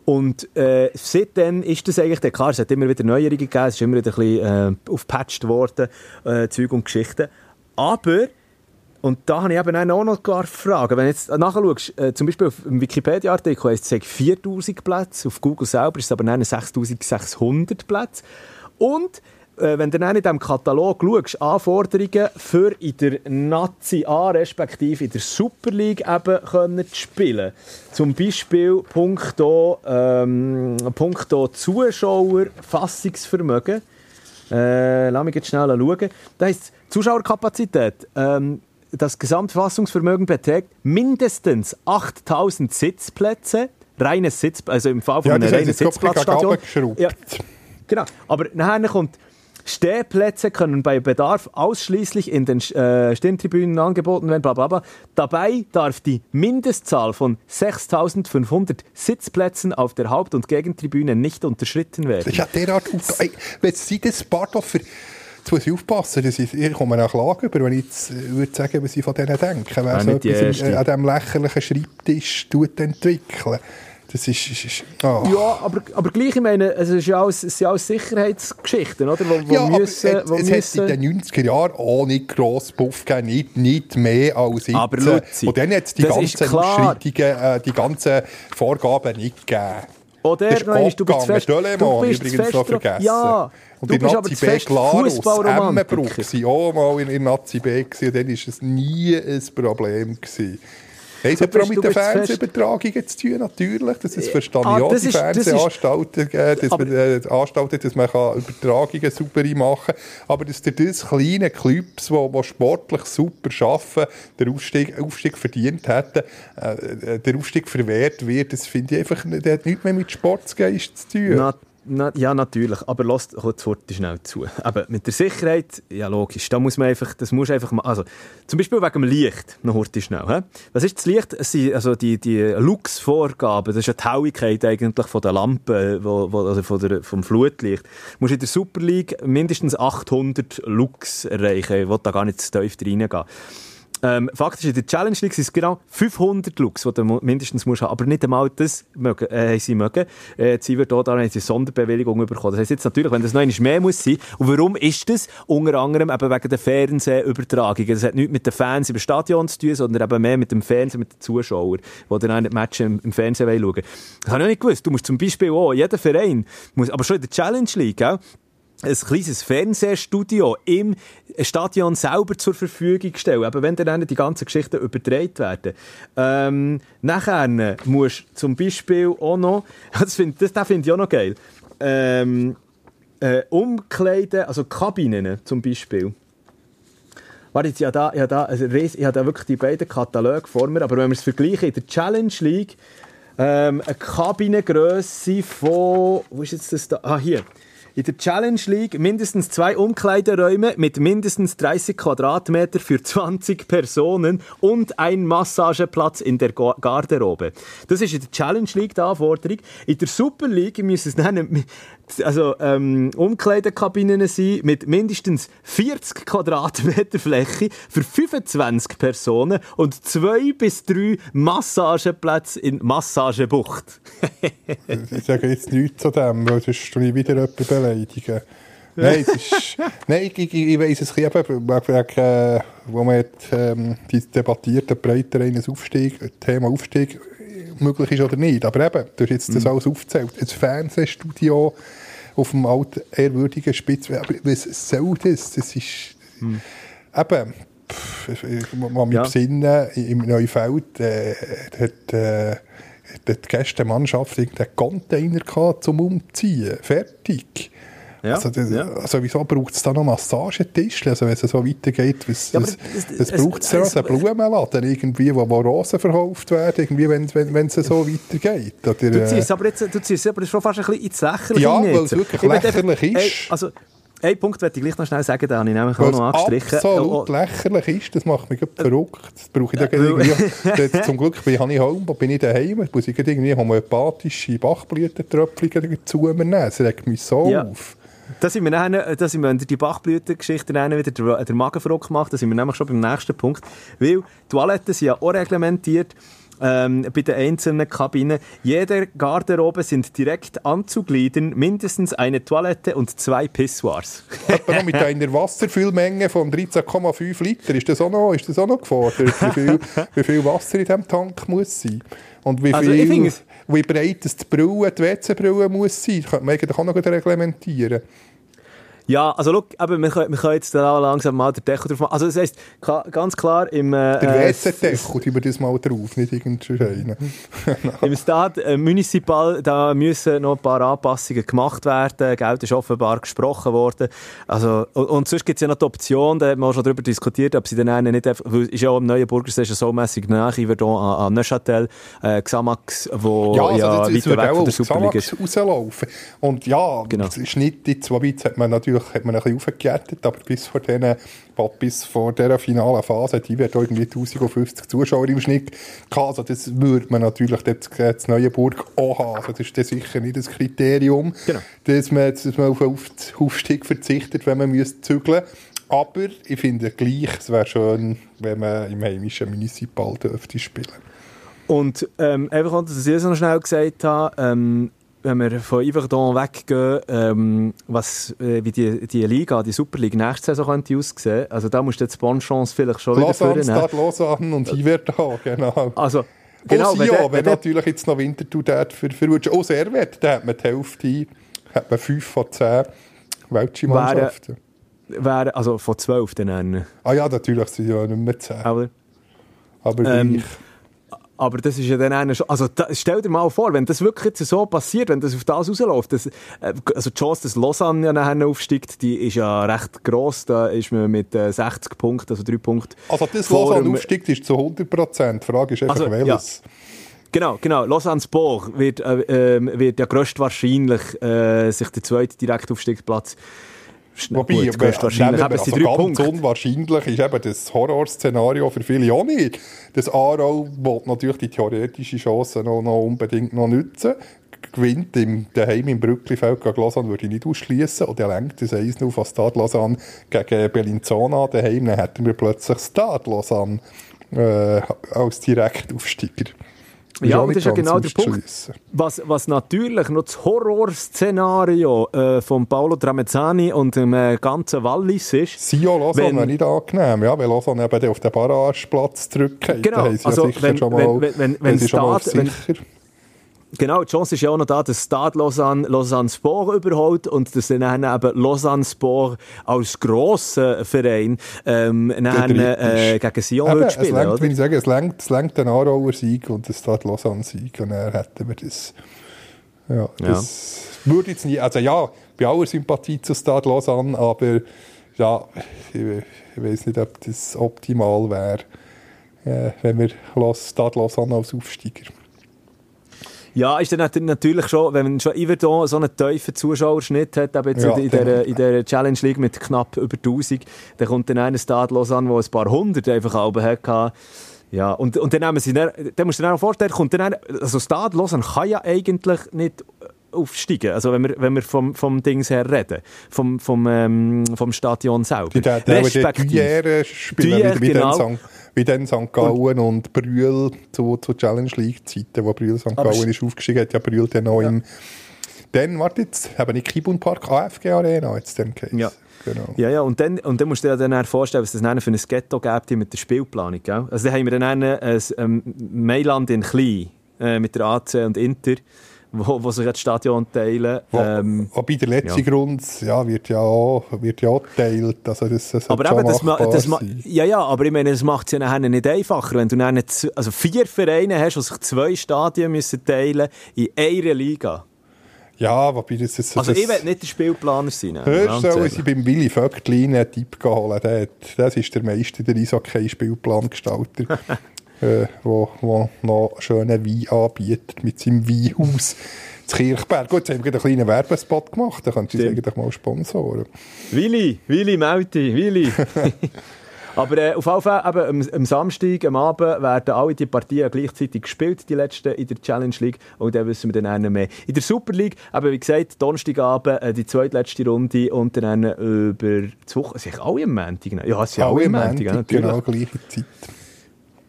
und äh, seitdem ist das eigentlich, klar, es hat immer wieder Neuerungen gegeben, es ist immer wieder ein bisschen äh, aufgepatcht worden, äh, Zeug und Geschichten. Aber, und da habe ich eben auch noch eine Frage. Wenn du jetzt nachschaust, äh, zum Beispiel auf dem Wikipedia-Artikel heißt es 4000 Plätze, auf Google selber ist es aber 6600 Plätze. Und äh, wenn du dann in diesem Katalog schaust, Anforderungen für in der Nazi A, respektive in der Super League eben können spielen. Zum Beispiel punkto, ähm, punkto Zuschauer, Fassungsvermögen. Äh, lass mich jetzt schnell schauen. Da heisst Zuschauerkapazität. Ähm, das Gesamtfassungsvermögen beträgt mindestens 8000 Sitzplätze. Reines Sitz, also im Fall von ja, einem reinen Sitzplatzstadion. Ja, genau. Aber nachher kommt Stehplätze können bei Bedarf ausschließlich in den äh, Stirntribünen angeboten werden, bla bla bla. Dabei darf die Mindestzahl von 6.500 Sitzplätzen auf der Haupt- und Gegentribüne nicht unterschritten werden.
Ja, derart, wenn Sie das Bardorfer Jetzt muss ich aufpassen, dass ich, ich komme nach Klage über, wenn ich jetzt äh, würde sagen, was ich von denen denke. Wenn so etwas äh, an diesem lächerlichen Schreibtisch entwickeln. Das ist, ist, ist
oh. Ja, aber, aber gleich, ich meine, es, ist ja alles, es sind alles Sicherheitsgeschichten, oder? Wo, wo
ja, müssen, aber es, es hat in den 90er Jahren auch nicht gross Puff gegeben, nicht, nicht mehr als jetzt.
Aber Luzi,
Und dann hat es die ganzen Ausschreitungen, äh, die ganzen Vorgaben nicht gegeben.
Oder, nein, du bist fest,
du bist übrigens noch vergessen.
Ja,
und du bist Nazi B Glarus, Emmenbruck, waren auch mal in, in Nazi B gewesen, und dann war es nie ein Problem. Gewesen. Hey, es hat auch mit den Fernsehübertragungen zu tun, natürlich. Das ist verstehe ich ah, auch, die Fernsehanstalten, äh, dass man, äh, Anstalten, dass man kann Übertragungen super machen kann. Aber dass dir das kleine Clubs, die, die sportlich super arbeiten, den Aufstieg, Aufstieg verdient hätten, äh, der Aufstieg verwehrt wird, das finde ich einfach, das hat nichts mehr mit Sportsgeist zu tun.
Na, na, ja, natürlich. Aber lass das Wort schnell zu. Aber mit der Sicherheit, ja logisch, da muss man einfach, das muss einfach mal, also zum Beispiel wegen dem Licht, noch heute schnell. He? Was ist das Licht? Also die, die Lux-Vorgaben, das ist ja die Helligkeit eigentlich von der Lampe, wo, wo, also von der, vom Flutlicht. Du musst in der Super League mindestens 800 Lux erreichen. Ich will da gar nicht zu tief reingehen. Ähm, faktisch in der Challenge League sind es genau 500 Looks, die du mindestens musst haben. Aber nicht einmal das mögen, äh, sie mögen. Äh, sie wird auch haben sie Sonderbewilligung bekommen. Das heisst jetzt natürlich, wenn das noch einmal mehr muss sein. Und warum ist das? Unter anderem eben wegen der Fernsehübertragungen. Das hat nichts mit den Fans im Stadion zu tun, sondern eben mehr mit dem Fernsehen, mit den Zuschauern, die dann auch die Matches im, im Fernsehen schauen wollen. Das habe ich noch nicht gewusst. Du musst zum Beispiel auch, jeder Verein, muss, aber schon in der Challenge League, gell? Ein kleines Fernsehstudio im Stadion selber zur Verfügung stellen, aber wenn dann die ganzen Geschichten übertragen werden. Ähm, nachher musst du zum Beispiel auch noch, das finde das find ich auch noch geil, ähm, äh, Umkleiden, also Kabinen zum Beispiel. Warte, ich habe da, ich habe da, also ich habe da wirklich die beiden Kataloge vor mir, aber wenn wir es vergleichen, in der Challenge League, ähm, eine Kabinengröße von, wo ist jetzt das da? Ah, hier in der Challenge League mindestens zwei Umkleideräume mit mindestens 30 Quadratmeter für 20 Personen und ein Massageplatz in der Garderobe. Das ist in der Challenge League die Anforderung. In der Super League müssen es nennen, also ähm, Umkleidekabinen sein mit mindestens 40 Quadratmeter Fläche für 25 Personen und zwei bis drei Massageplätze in Massagebucht.
ich sage jetzt nichts zu dem, weil sonst tue ich wieder jemanden beleidigen. nein, ist, nein, ich, ich, ich weiss es eben, wegen, äh, wo man hat, ähm, die debattierten breiter Aufstieg, Thema Aufstieg möglich ist oder nicht. Aber eben, du hast jetzt das mhm. alles aufgezählt. Ein Fernsehstudio auf dem alten, ehrwürdigen Spitzwehr. Aber was soll das? Das ist mhm. eben, pff, ich muss mich ja. besinnen, im Neufeld äh, hat äh, die Gästemannschaft einen Container gehabt, zum Umziehen. Fertig. Ja, also, das, ja. also wieso braucht es da noch Massagetisch? Also wenn es so weitergeht, was, ja, was, was braucht es da noch? Einen Blumenladen irgendwie, wo, wo Rosen verkauft werden, irgendwie, wenn, wenn, wenn es so weitergeht? Oder,
du ziehst aber jetzt du ziehst aber schon fast ein bisschen ins Lächerliche
Ja, weil es wirklich lächerlich ist. Ey,
also, ein Punkt möchte ich gleich noch schnell sagen, den habe ich nämlich auch noch angestrichen.
absolut oh, oh. lächerlich ist, das macht mich verrückt. Das brauche ich dann irgendwie. zum Glück bin ich Hause, bin ich daheim, muss ich irgendwie homöopathische Bachblütentröpfchen dazu nehmen. Das regt mich so ja. auf.
Da sind wir, dann, da sind wir die Bachblütengeschichte wieder der, der Magen verrückt gemacht. Da sind wir nämlich schon beim nächsten Punkt. Weil Toiletten sind ja auch reglementiert. Ähm, bei den einzelnen Kabinen. Jeder Garderobe sind direkt anzugliedern mindestens eine Toilette und zwei Pissoirs.
Aber mit einer Wasserfüllmenge von 13,5 Liter, ist das auch noch, ist das auch noch gefordert? Wie viel, wie viel Wasser in diesem Tank muss sein? Und wie, also viel, also wie breit das die Brille, die WC-Brille muss sein? Das könnte man eigentlich auch noch reglementieren.
Ja, also look, aber wir, können, wir können jetzt da langsam mal den Deckel drauf machen. Also das heisst, ganz klar im... Äh,
der WC-Deckel, tun wir das mal drauf, nicht irgendeinen
Im Staat äh, Municipal, da müssen noch ein paar Anpassungen gemacht werden. Geld ist offenbar gesprochen worden. Also, und, und sonst gibt es ja noch die Option, da haben wir auch schon darüber diskutiert, ob sie dann einen nicht einfach... Ist ja auch im neuen Burgerstation so mässig nach, würde an, an Neuchâtel, äh, Xamax, wo ja, also ja
das,
weiter weg von der Superliga
ist. rauslaufen. Und ja, genau. es ist nicht, jetzt, wobei jetzt hat man natürlich natürlich hat man ein bisschen aufgejettet, aber bis vor diesen, bis vor dieser finalen Phase, die wird irgendwie 1050 Zuschauer im Schnitt gehabt. Also das würde man natürlich dort das Neuenburg auch haben. Also das ist dann sicher nicht das Kriterium, genau. dass, man, dass man auf den Aufstieg verzichtet, wenn man müsste zügeln aber ich finde gleich, es wäre schön, wenn man im heimischen Municipal dürfte spielen.
Und ähm, einfach, dass ich es noch schnell gesagt habe, ähm, wenn wir von Yverdon weggehen, ähm, was, äh, wie die, die Liga, die Superliga nächste Saison könnte aussehen, also da musst du jetzt Bonchance vielleicht schon
Lausanne, wieder führen. Lausanne, und Yverdon, genau.
Also, genau,
wenn, ja, wenn, wenn natürlich jetzt noch Winterthur dort für, für auch sehr wert, dann hat man die Hälfte, hat man 5 von 10 Weltmannschaften.
Wäre, also von 12 dann.
Ah ja, natürlich sind ja nicht mehr 10. Aber, aber ähm,
aber das ist ja dann einer schon, also da, stell dir mal vor, wenn das wirklich jetzt so passiert, wenn das auf das rausläuft, das, äh, also die Chance, dass Lausanne ja nachher aufsteigt, die ist ja recht gross, da ist man mit äh, 60 Punkten, also 3 Punkte
Also das Lausanne aufsteigt ist zu 100 Prozent, die Frage ist einfach also, welches. Ja.
Genau, genau. Lausanne Sport wird, äh, ähm, wird ja größtwahrscheinlich äh, sich der zweite Direktaufstiegsplatz
Wobei, Gut, wahrscheinlich eben, also ganz Punkte. unwahrscheinlich ist eben das Horrorszenario für viele auch nicht. Das Aarau will natürlich die theoretische Chance noch, noch unbedingt noch nutzen. Gewinnt im, daheim im Brücklifeld gegen Lausanne würde ich nicht ausschließen. Und er lenkt das 1 auf von Stade Lausanne gegen Bellinzona daheim. Dann hätten wir plötzlich Stade Lausanne äh, als Direktaufsteiger.
Ja, und das ist ja genau der Punkt. Was, was natürlich noch das Horrorszenario äh, von Paolo Tramezzani und dem äh, ganzen Wallis ist.
Sio Lausanne wäre nicht angenehm, ja, weil Lausanne eben auf den Barrageplatz zurückgeht.
Genau, also wenn, wenn, wenn, wenn, wenn, Start, wenn, Genau, die Chance ist ja auch noch da, dass Stade Lausanne, Lausanne Sport überholt und dass dann eben Lausanne Sport als grosser Verein ähm, dann, äh, gegen Sion Eben, spielen, es
lenkt, oder? Ich sage, es lenkt, es lenkt den Aarauer Sieg und den Stade Lausanne Sieg und dann hätten wir das. Ja, das ja. würde jetzt nicht, also ja, bei aller Sympathie zu Stade Lausanne, aber ja, ich, ich weiß nicht, ob das optimal wäre, äh, wenn wir Stade Lausanne als Aufsteiger
ja, ist dann natürlich schon, wenn man schon Iverdon so einen tiefen Zuschauerschnitt hat, eben jetzt ja, in, der, in der Challenge League mit knapp über 1000, dann kommt dann einer Stadlos an, der ein paar hundert einfach oben hatte. Ja, und, und dann, nehmen sie dann, dann musst du dir auch vorstellen, kommt dann also Stade kann ja eigentlich nicht aufsteigen. Also wenn wir, wenn wir vom, vom Dings her reden, vom, vom, ähm, vom Stadion selber.
Die, Respektive. spielen, wie, genau. Wie dann St. Gallen und, und Brühl zu, zu Challenge League Zeiten, wo Brühl St. Gallen ist aufgestiegen, hat ja Brühl dann auch ja. im dann, warte jetzt, eben nicht Kibun Park, AFG Arena jetzt dann Case.
Ja. Genau. Ja, ja, und dann, und dann musst du dir dann vorstellen, was das dann für ein Ghetto gibt mit der Spielplanung. Gell? Also dann haben wir dann ein, ein Mailand in Klein äh, mit der AC und Inter wo, wo sich das Stadion teilen.
Ähm, Wobei der letzte ja. Grund ja, wird ja auch, wird ja auch geteilt. Also das, das
aber eben, das, ma, das ma, ja, ja, aber ich meine, das macht es ja nachher nicht einfacher, wenn du also vier Vereine hast, die sich zwei Stadien müssen teilen in einer Liga.
Ja, wobei das ist...
Also ich will nicht der Spielplaner sein.
Hörst du, als ich beim Willy Vögtlin einen Tipp geholt habe, das ist der meiste der Eishockey-Spielplangestalter. äh, wo, wo noch schönen Wein anbietet mit seinem Weinhaus zu Kirchberg. Gut, jetzt haben wir einen kleinen Werbespot gemacht, da könntest du eigentlich mal sponsoren.
Willi, Willi, Melti, Willi. Aber äh, auf jeden Fall, eben, am, am, Samstag, am Abend, werden alle die Partien gleichzeitig gespielt, die letzten in der Challenge League. Und dann wissen wir dann auch mehr. In der Super League, eben, wie gesagt, Donnerstagabend äh, die zweitletzte Runde und dann über die Woche. Sind alle am Montag? Ja, sie alle am Montag,
Montag genau, gleiche Zeit.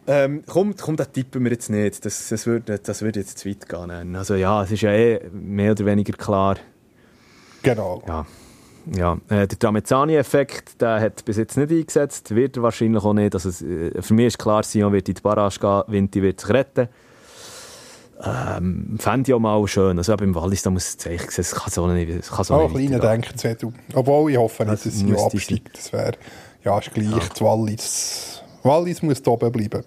Ähm, komm, komm, das tippen wir jetzt nicht. Das, das würde das würd jetzt zu weit gehen. Also ja, es ist ja eh mehr oder weniger klar.
Genau.
Ja. Ja, äh, der Tramezzani-Effekt, der hat bis jetzt nicht eingesetzt, wird er wahrscheinlich auch nicht. Also, äh, für mich ist klar, Sion wird in die Barrage gehen, Vinti wird sich retten. Ähm, Fände ich auch mal schön. Also beim Wallis, da muss es zeigen, es kann so nicht, es kann so
oh, nicht kleiner Denkenswert. Obwohl, ich hoffe nicht, dass es absteigt. Das wäre, ja, ist gleich, ja. das Wallis Wallis muss da oben bleiben.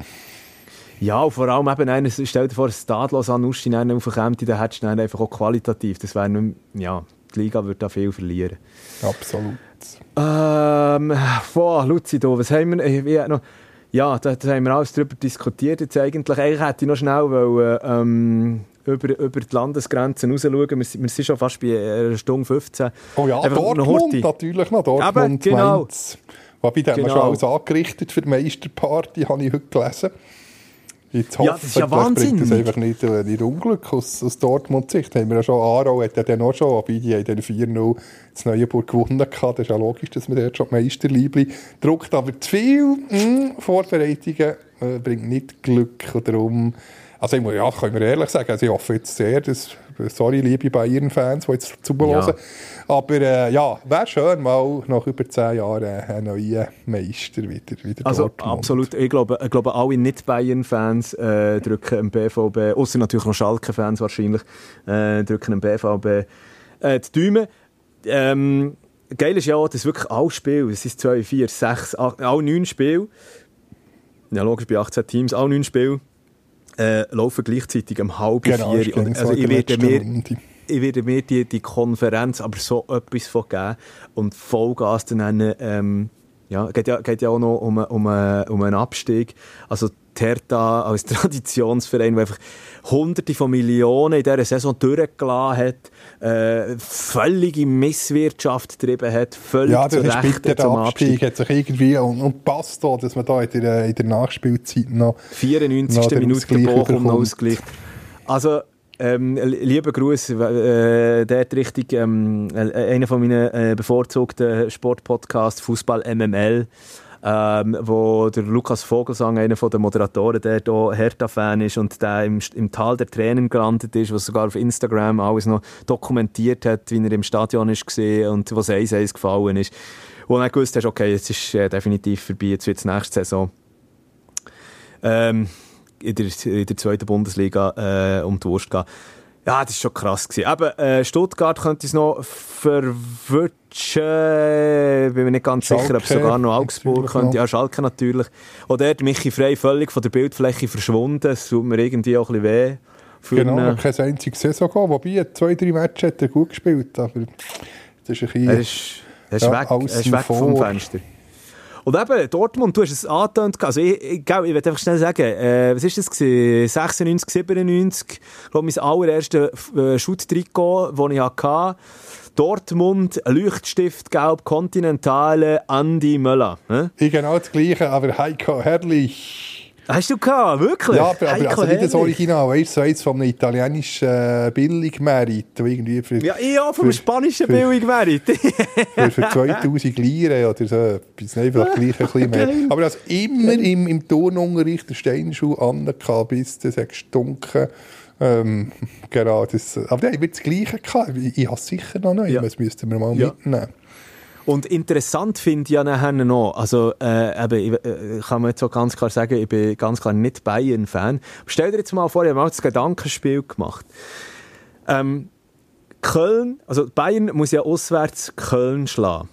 Ja, und vor allem eben, einer, stell dir vor, ein Stadlos an Uschi aufkommt, dann hättest du dann einfach auch qualitativ. Das wäre nicht, ja, die Liga würde da viel verlieren.
Absolut.
Ähm, boah, Luzi, da, was haben wir, wie, noch, ja, da, da, haben wir alles darüber diskutiert jetzt eigentlich. Eigentlich hätte ich noch schnell wollen, ähm, über, über die Landesgrenzen raus schauen. Wir, wir sind schon fast bei einer Stunde 15.
Oh ja, Einfach Dortmund noch natürlich noch. Dortmund, Eben, genau. Mainz. Wobei, da genau. haben wir schon alles angerichtet für die Meisterparty, habe ich heute gelesen. Jetzt hoffe, ja, das ist ja Wahnsinn. Das einfach nicht, äh, nicht Unglück aus, aus Dortmund-Sicht. Haben wir ja schon, Aarau hat ja dann auch schon, bei die haben dann 4-0 das Neuenburg gewonnen gehabt. Das ist ja logisch, dass man dort schon die Meisterliebli druckt. Aber zu viel mh, hm, Vorbereitungen äh, bringt nicht Glück. Und darum, also ich muss, ja, können wir ehrlich sagen, also ich hoffe jetzt sehr, dass sorry, liebe Bayern-Fans, die jetzt zuhören. Ja. Aber äh, ja, wäre schön, mal nach über zehn Jahren einen neuen Meister wieder, wieder
Also Dortmund. absolut, ich glaube, ich glaube alle Nicht-Bayern-Fans äh, drücken dem BVB, außer natürlich noch Schalke-Fans wahrscheinlich, äh, drücken dem BVB äh, die Däume. Ähm, geil ist ja auch, dass wirklich alle Spiele, es ist zwei, vier, sechs, acht, alle neun Spiele, ja logisch bei 18 Teams, alle neun Spiele, äh, laufen gleichzeitig um halb genau, vier. Und, also ich werde mir, ich werde mir die, die Konferenz aber so etwas von geben und Vollgas dann ähm, ja, geht ja, geht ja auch noch um, um, um einen Abstieg. Also Terta als Traditionsverein, der einfach Hunderte von Millionen in dieser Saison durchgelassen hat, äh, völlige Misswirtschaft getrieben hat, völlig
ja, das ist bitter, der Abstieg, hat sich irgendwie, und, und passt da, dass man da in der, in der Nachspielzeit noch
94. Noch Minute Bochum noch ausgleicht. Also, ähm, lieber Gruß, äh, dort richtig ähm, äh, einer von meinen äh, bevorzugten Sportpodcasts, Fußball MML ähm, wo der Lukas Vogelsang, einer der Moderatoren, der hier Hertha-Fan ist und der im, im Tal der Tränen gelandet ist, was sogar auf Instagram alles noch dokumentiert hat, wie er im Stadion ist gesehen und was 1-1 gefallen ist. Wo er gewusst hat, okay, jetzt ist äh, definitiv vorbei, jetzt wird es nächste Saison ähm, in, der, in der zweiten Bundesliga äh, um die Wurst gehen. Ja, das war schon krass. Gewesen. Eben, äh, Stuttgart könnte es noch verwirrtschen. Bin mir nicht ganz Schalke, sicher, ob es sogar noch Augsburg könnte. Ja, Schalke natürlich. Oder der Michi Frey völlig von der Bildfläche verschwunden. Das tut mir irgendwie auch ein bisschen weh.
Genau, eine... kein einziges Saison gehabt. Wobei, zwei, drei Matches hat er gut gespielt. Aber das ist ein bisschen...
Er ist, er ist ja, weg, er ist weg vom Fenster. Und eben, Dortmund, du hast es angetönt. Also ich, ich, ich, ich will einfach schnell sagen, äh, was war das gewesen? 96, 97, ich glaube, mein allererstes äh, Schutt-Trikot, das ich hatte. Dortmund, Leuchtstift, Gelb, Kontinentale, Andi Möller.
Hm? Ich genau das Gleiche, aber Heiko Herrlich.
Hast du gehabt, wirklich?
Ja, aber, aber also nicht das Original, weißt du, so von einem italienischen äh, Billigmerit. Irgendwie für,
ja, ja, vom für, spanischen Billigmerit.
für, für 2000 Lire oder so etwas. Nein, vielleicht gleich ein bisschen mehr. Aber also immer im, im Turnunterricht den Steinschuh angehabt, bis das hat gestunken. Ähm, genau, das, aber der hat das Gleiche gehabt. Ich, ich habe es sicher noch nicht, ja. das müssten wir mal ja. mitnehmen.
Und interessant finde ich ja nachher noch, also äh, eben, ich, äh, kann man jetzt auch ganz klar sagen, ich bin ganz klar nicht Bayern-Fan. Stell dir jetzt mal vor, ich habe mal das Gedankenspiel gemacht. Ähm, Köln, also Bayern muss ja auswärts Köln schlagen.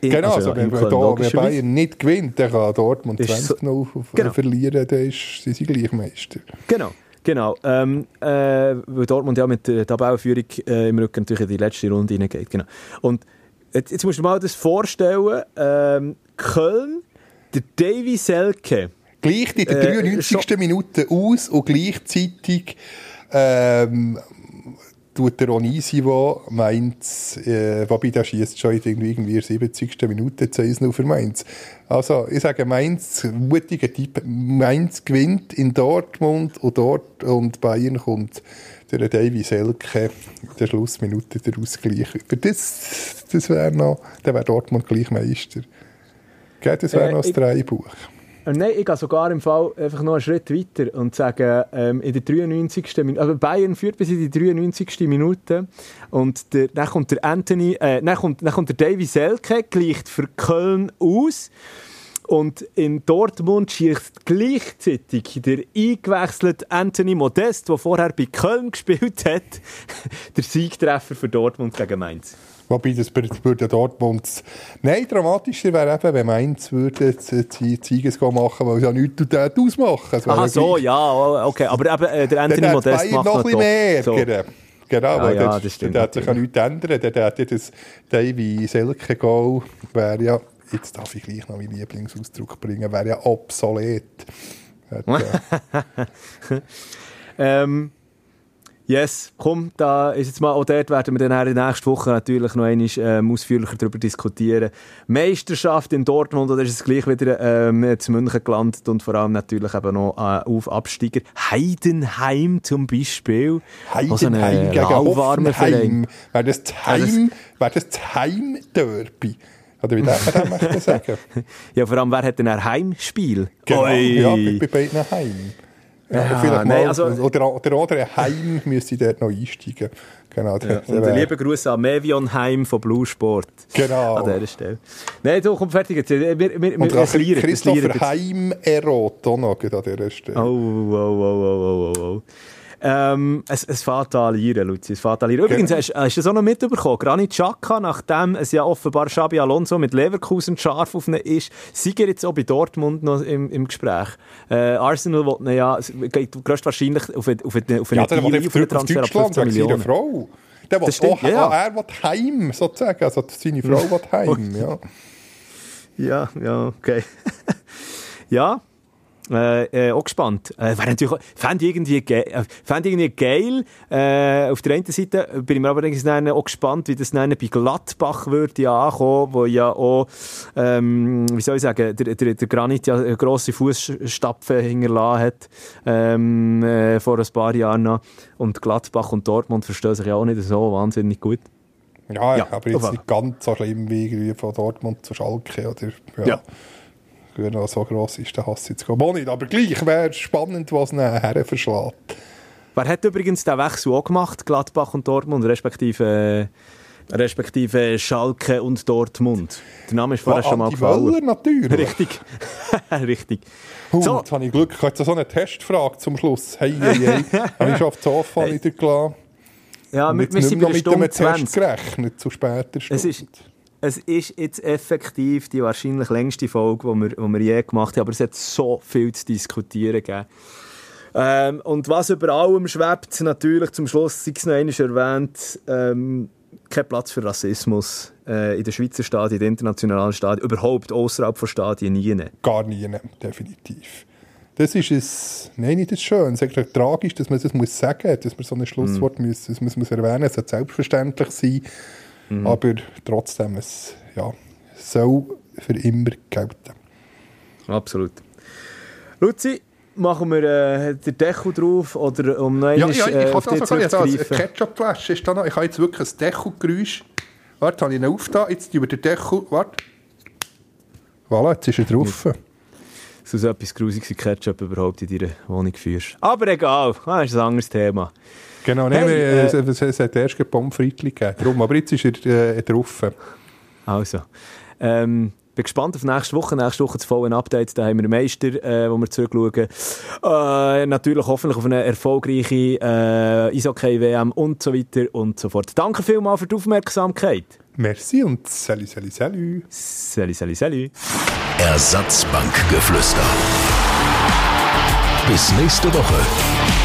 In, genau, also, also wenn, Köln, da, wenn Bayern nicht gewinnt, dann kann Dortmund 20 so, genau. verlieren, dann ist, sind sie gleich Meister.
Genau. Genau, ähm, äh, weil Dortmund ja mit der Tabellenführung äh, im Rücken natürlich in die letzte Runde hineingeht. Genau. Und Jetzt, jetzt musst du dir mal das vorstellen. Ähm, Köln, der Davy Selke.
Gleich in der 93. Äh, Minute aus und gleichzeitig ähm, tut der Onisivo Mainz, äh, wobei der schießt schon in irgendwie 70. Minute 2 für Mainz. Also ich sage Mainz, mutiger Typ, Mainz gewinnt in Dortmund und dort und Bayern kommt der Davy Selke in der Schlussminute der Ausgleich. Das, das wäre noch, dann wäre Dortmund gleich Meister. Gell, das wäre äh, noch das Dreibuch.
Äh, nein, ich gehe sogar im Fall einfach noch einen Schritt weiter und sage, ähm, in der 93. Minute, also Bayern führt bis in die 93. Minute und der, dann kommt der Anthony, äh, dann kommt, dann kommt der Davy Selke, gleicht für Köln aus. Und in Dortmund schießt gleichzeitig der eingewechselte Anthony Modest, der vorher bei Köln gespielt hat, der Siegtreffer für Dortmund gegen Mainz.
Wobei, das würde Dortmund... Nein, dramatischer wäre eben, wenn Mainz würde die Sieges machen, weil es ja nichts ausmachen.
Ach so, ja, okay. Aber eben, äh, der Anthony Modest macht
noch ein mehr. So. Genau,
ja,
weil
ja, das, stimmt.
Der hat sich ja nichts ändern. Der ja das Davy Selke-Goal, wäre ja jetzt darf ich gleich noch meinen Lieblingsausdruck bringen, wäre ja obsolet.
Hat, äh, ähm, Yes, komm, da ist jetzt mal, auch dort werden wir dann in der nächsten Woche natürlich noch einmal ähm, ausführlicher darüber diskutieren. Meisterschaft in Dortmund, oder ist es gleich wieder ähm, zu München gelandet und vor allem natürlich eben noch äh, auf Absteiger. Heidenheim zum Beispiel.
Heidenheim gegen Hoffenheim. Wäre das Heim, wäre das Heim-Derby? Oder wie darf man das sagen?
ja, vor allem, wer hat denn ein Heimspiel?
Genau, Oi. ja, bei, bei beiden Heim. Ja, ja nein, also, oder, oder, oder Heim müsste dort noch einsteigen. Genau,
der, ja, und liebe Grüße an Mevion Heim von Blue Sport.
Genau.
An dieser Stelle. Nein, du, komm fertig. Jetzt. Wir, wir, wir,
und wir lieren, Christopher Heim Erot auch noch an dieser Stelle.
Oh, oh, oh, oh, oh, oh. Ähm, es, es fatalieren, Luzi, es fatalieren. Übrigens, genau. hast, hast du das auch noch mitbekommen? Granit Xhaka, nachdem es ja offenbar Xabi Alonso mit Leverkusen scharf auf ihn ist, sei er jetzt auch bei Dortmund noch im, im Gespräch. Äh, Arsenal will ja, geht wahrscheinlich auf, eine, auf, eine, auf
eine ja, Deal, auf einen Transfer ab 15 Millionen. Frau. Der will auch, ja, ja. er will heim, sozusagen. Also seine Frau will heim, ja.
Ja, ja, okay. ja, äh, äh, auch gespannt. Äh, natürlich, fände irgendwie, ge äh, fänd irgendwie geil. Äh, auf der einen Seite bin ich mir aber auch gespannt, wie das dann bei Gladbach würde ja ankommen, wo ja auch, ähm, wie soll ich sagen, der, der, der Granit ja grosse Fußstapfen hinterlassen hat, ähm, äh, vor ein paar Jahren noch. Und Gladbach und Dortmund verstehen sich ja auch nicht so wahnsinnig gut.
Ja, ja aber jetzt nicht ganz so schlimm wie von Dortmund zu Schalke. Oder, ja. ja er so gross ist, der Hass jetzt auch nicht. Aber gleich wäre es spannend, was ihn her verschlägt.
Wer hat übrigens den Wechsel auch gemacht, Gladbach und Dortmund, respektive, äh, respektive Schalke und Dortmund? Der Name ist vorher ja, schon mal gefallen.
Wöller, natürlich.
Richtig. Richtig.
Uh, so. Jetzt habe ich Glück. Ich habe so eine Testfrage zum Schluss. Hey, hey, hey. habe ich schon auf die Sofa hey. wieder gelassen.
Ja, wir, wir sind mit einem Test
gerechnet, zu später Stunde.
Es ist, es ist jetzt effektiv die wahrscheinlich längste Folge, die wir, die wir je gemacht haben, aber es hat so viel zu diskutieren gegeben. Ähm, und was über allem schwebt, natürlich zum Schluss, sei es noch einmal erwähnt, ähm, kein Platz für Rassismus äh, in den Schweizer Stadien, in den internationalen Stadien, überhaupt außerhalb von Stadien nie.
Gar nie, definitiv. Das ist es, nein, nicht das schön. Es ist tragisch, dass man das muss sagen muss, dass man so ein Schlusswort mm. muss, das muss man erwähnen, es sollte selbstverständlich sein. Mhm. Aber trotzdem, es ja, soll für immer gelten.
Absolut. Luzi, machen wir äh, den Deckel drauf oder um noch
ja, ja, ich äh, auf dich zurückzugreifen? Ja, Ketchup-Flasche ist da noch. Ich habe jetzt wirklich ein Deckelgeräusch. Warte, habe ich ihn aufgetan. Jetzt wir den Deckel... Warte. Voilà, jetzt ist er drauf.
So etwas Grusiges wie Ketchup überhaupt in deiner Wohnung führst. Aber egal, das ist ein anderes Thema.
Genau, hey, äh, es, es, hat erst Pommes frites gegeben. Darum, aber jetzt ist er äh, drauf.
Also, ähm, bin gespannt auf nächste Woche. Nächste Woche das volle Update. Da haben wir einen Meister, äh, wo wir zurückschauen. Äh, natürlich hoffentlich auf eine erfolgreiche äh, Eishockey-WM und so weiter und so fort. Danke vielmals für die Aufmerksamkeit.
Merci und salut, salut, salut.
Salut, salut, salut.
Ersatzbankgeflüster. Bis nächste Woche.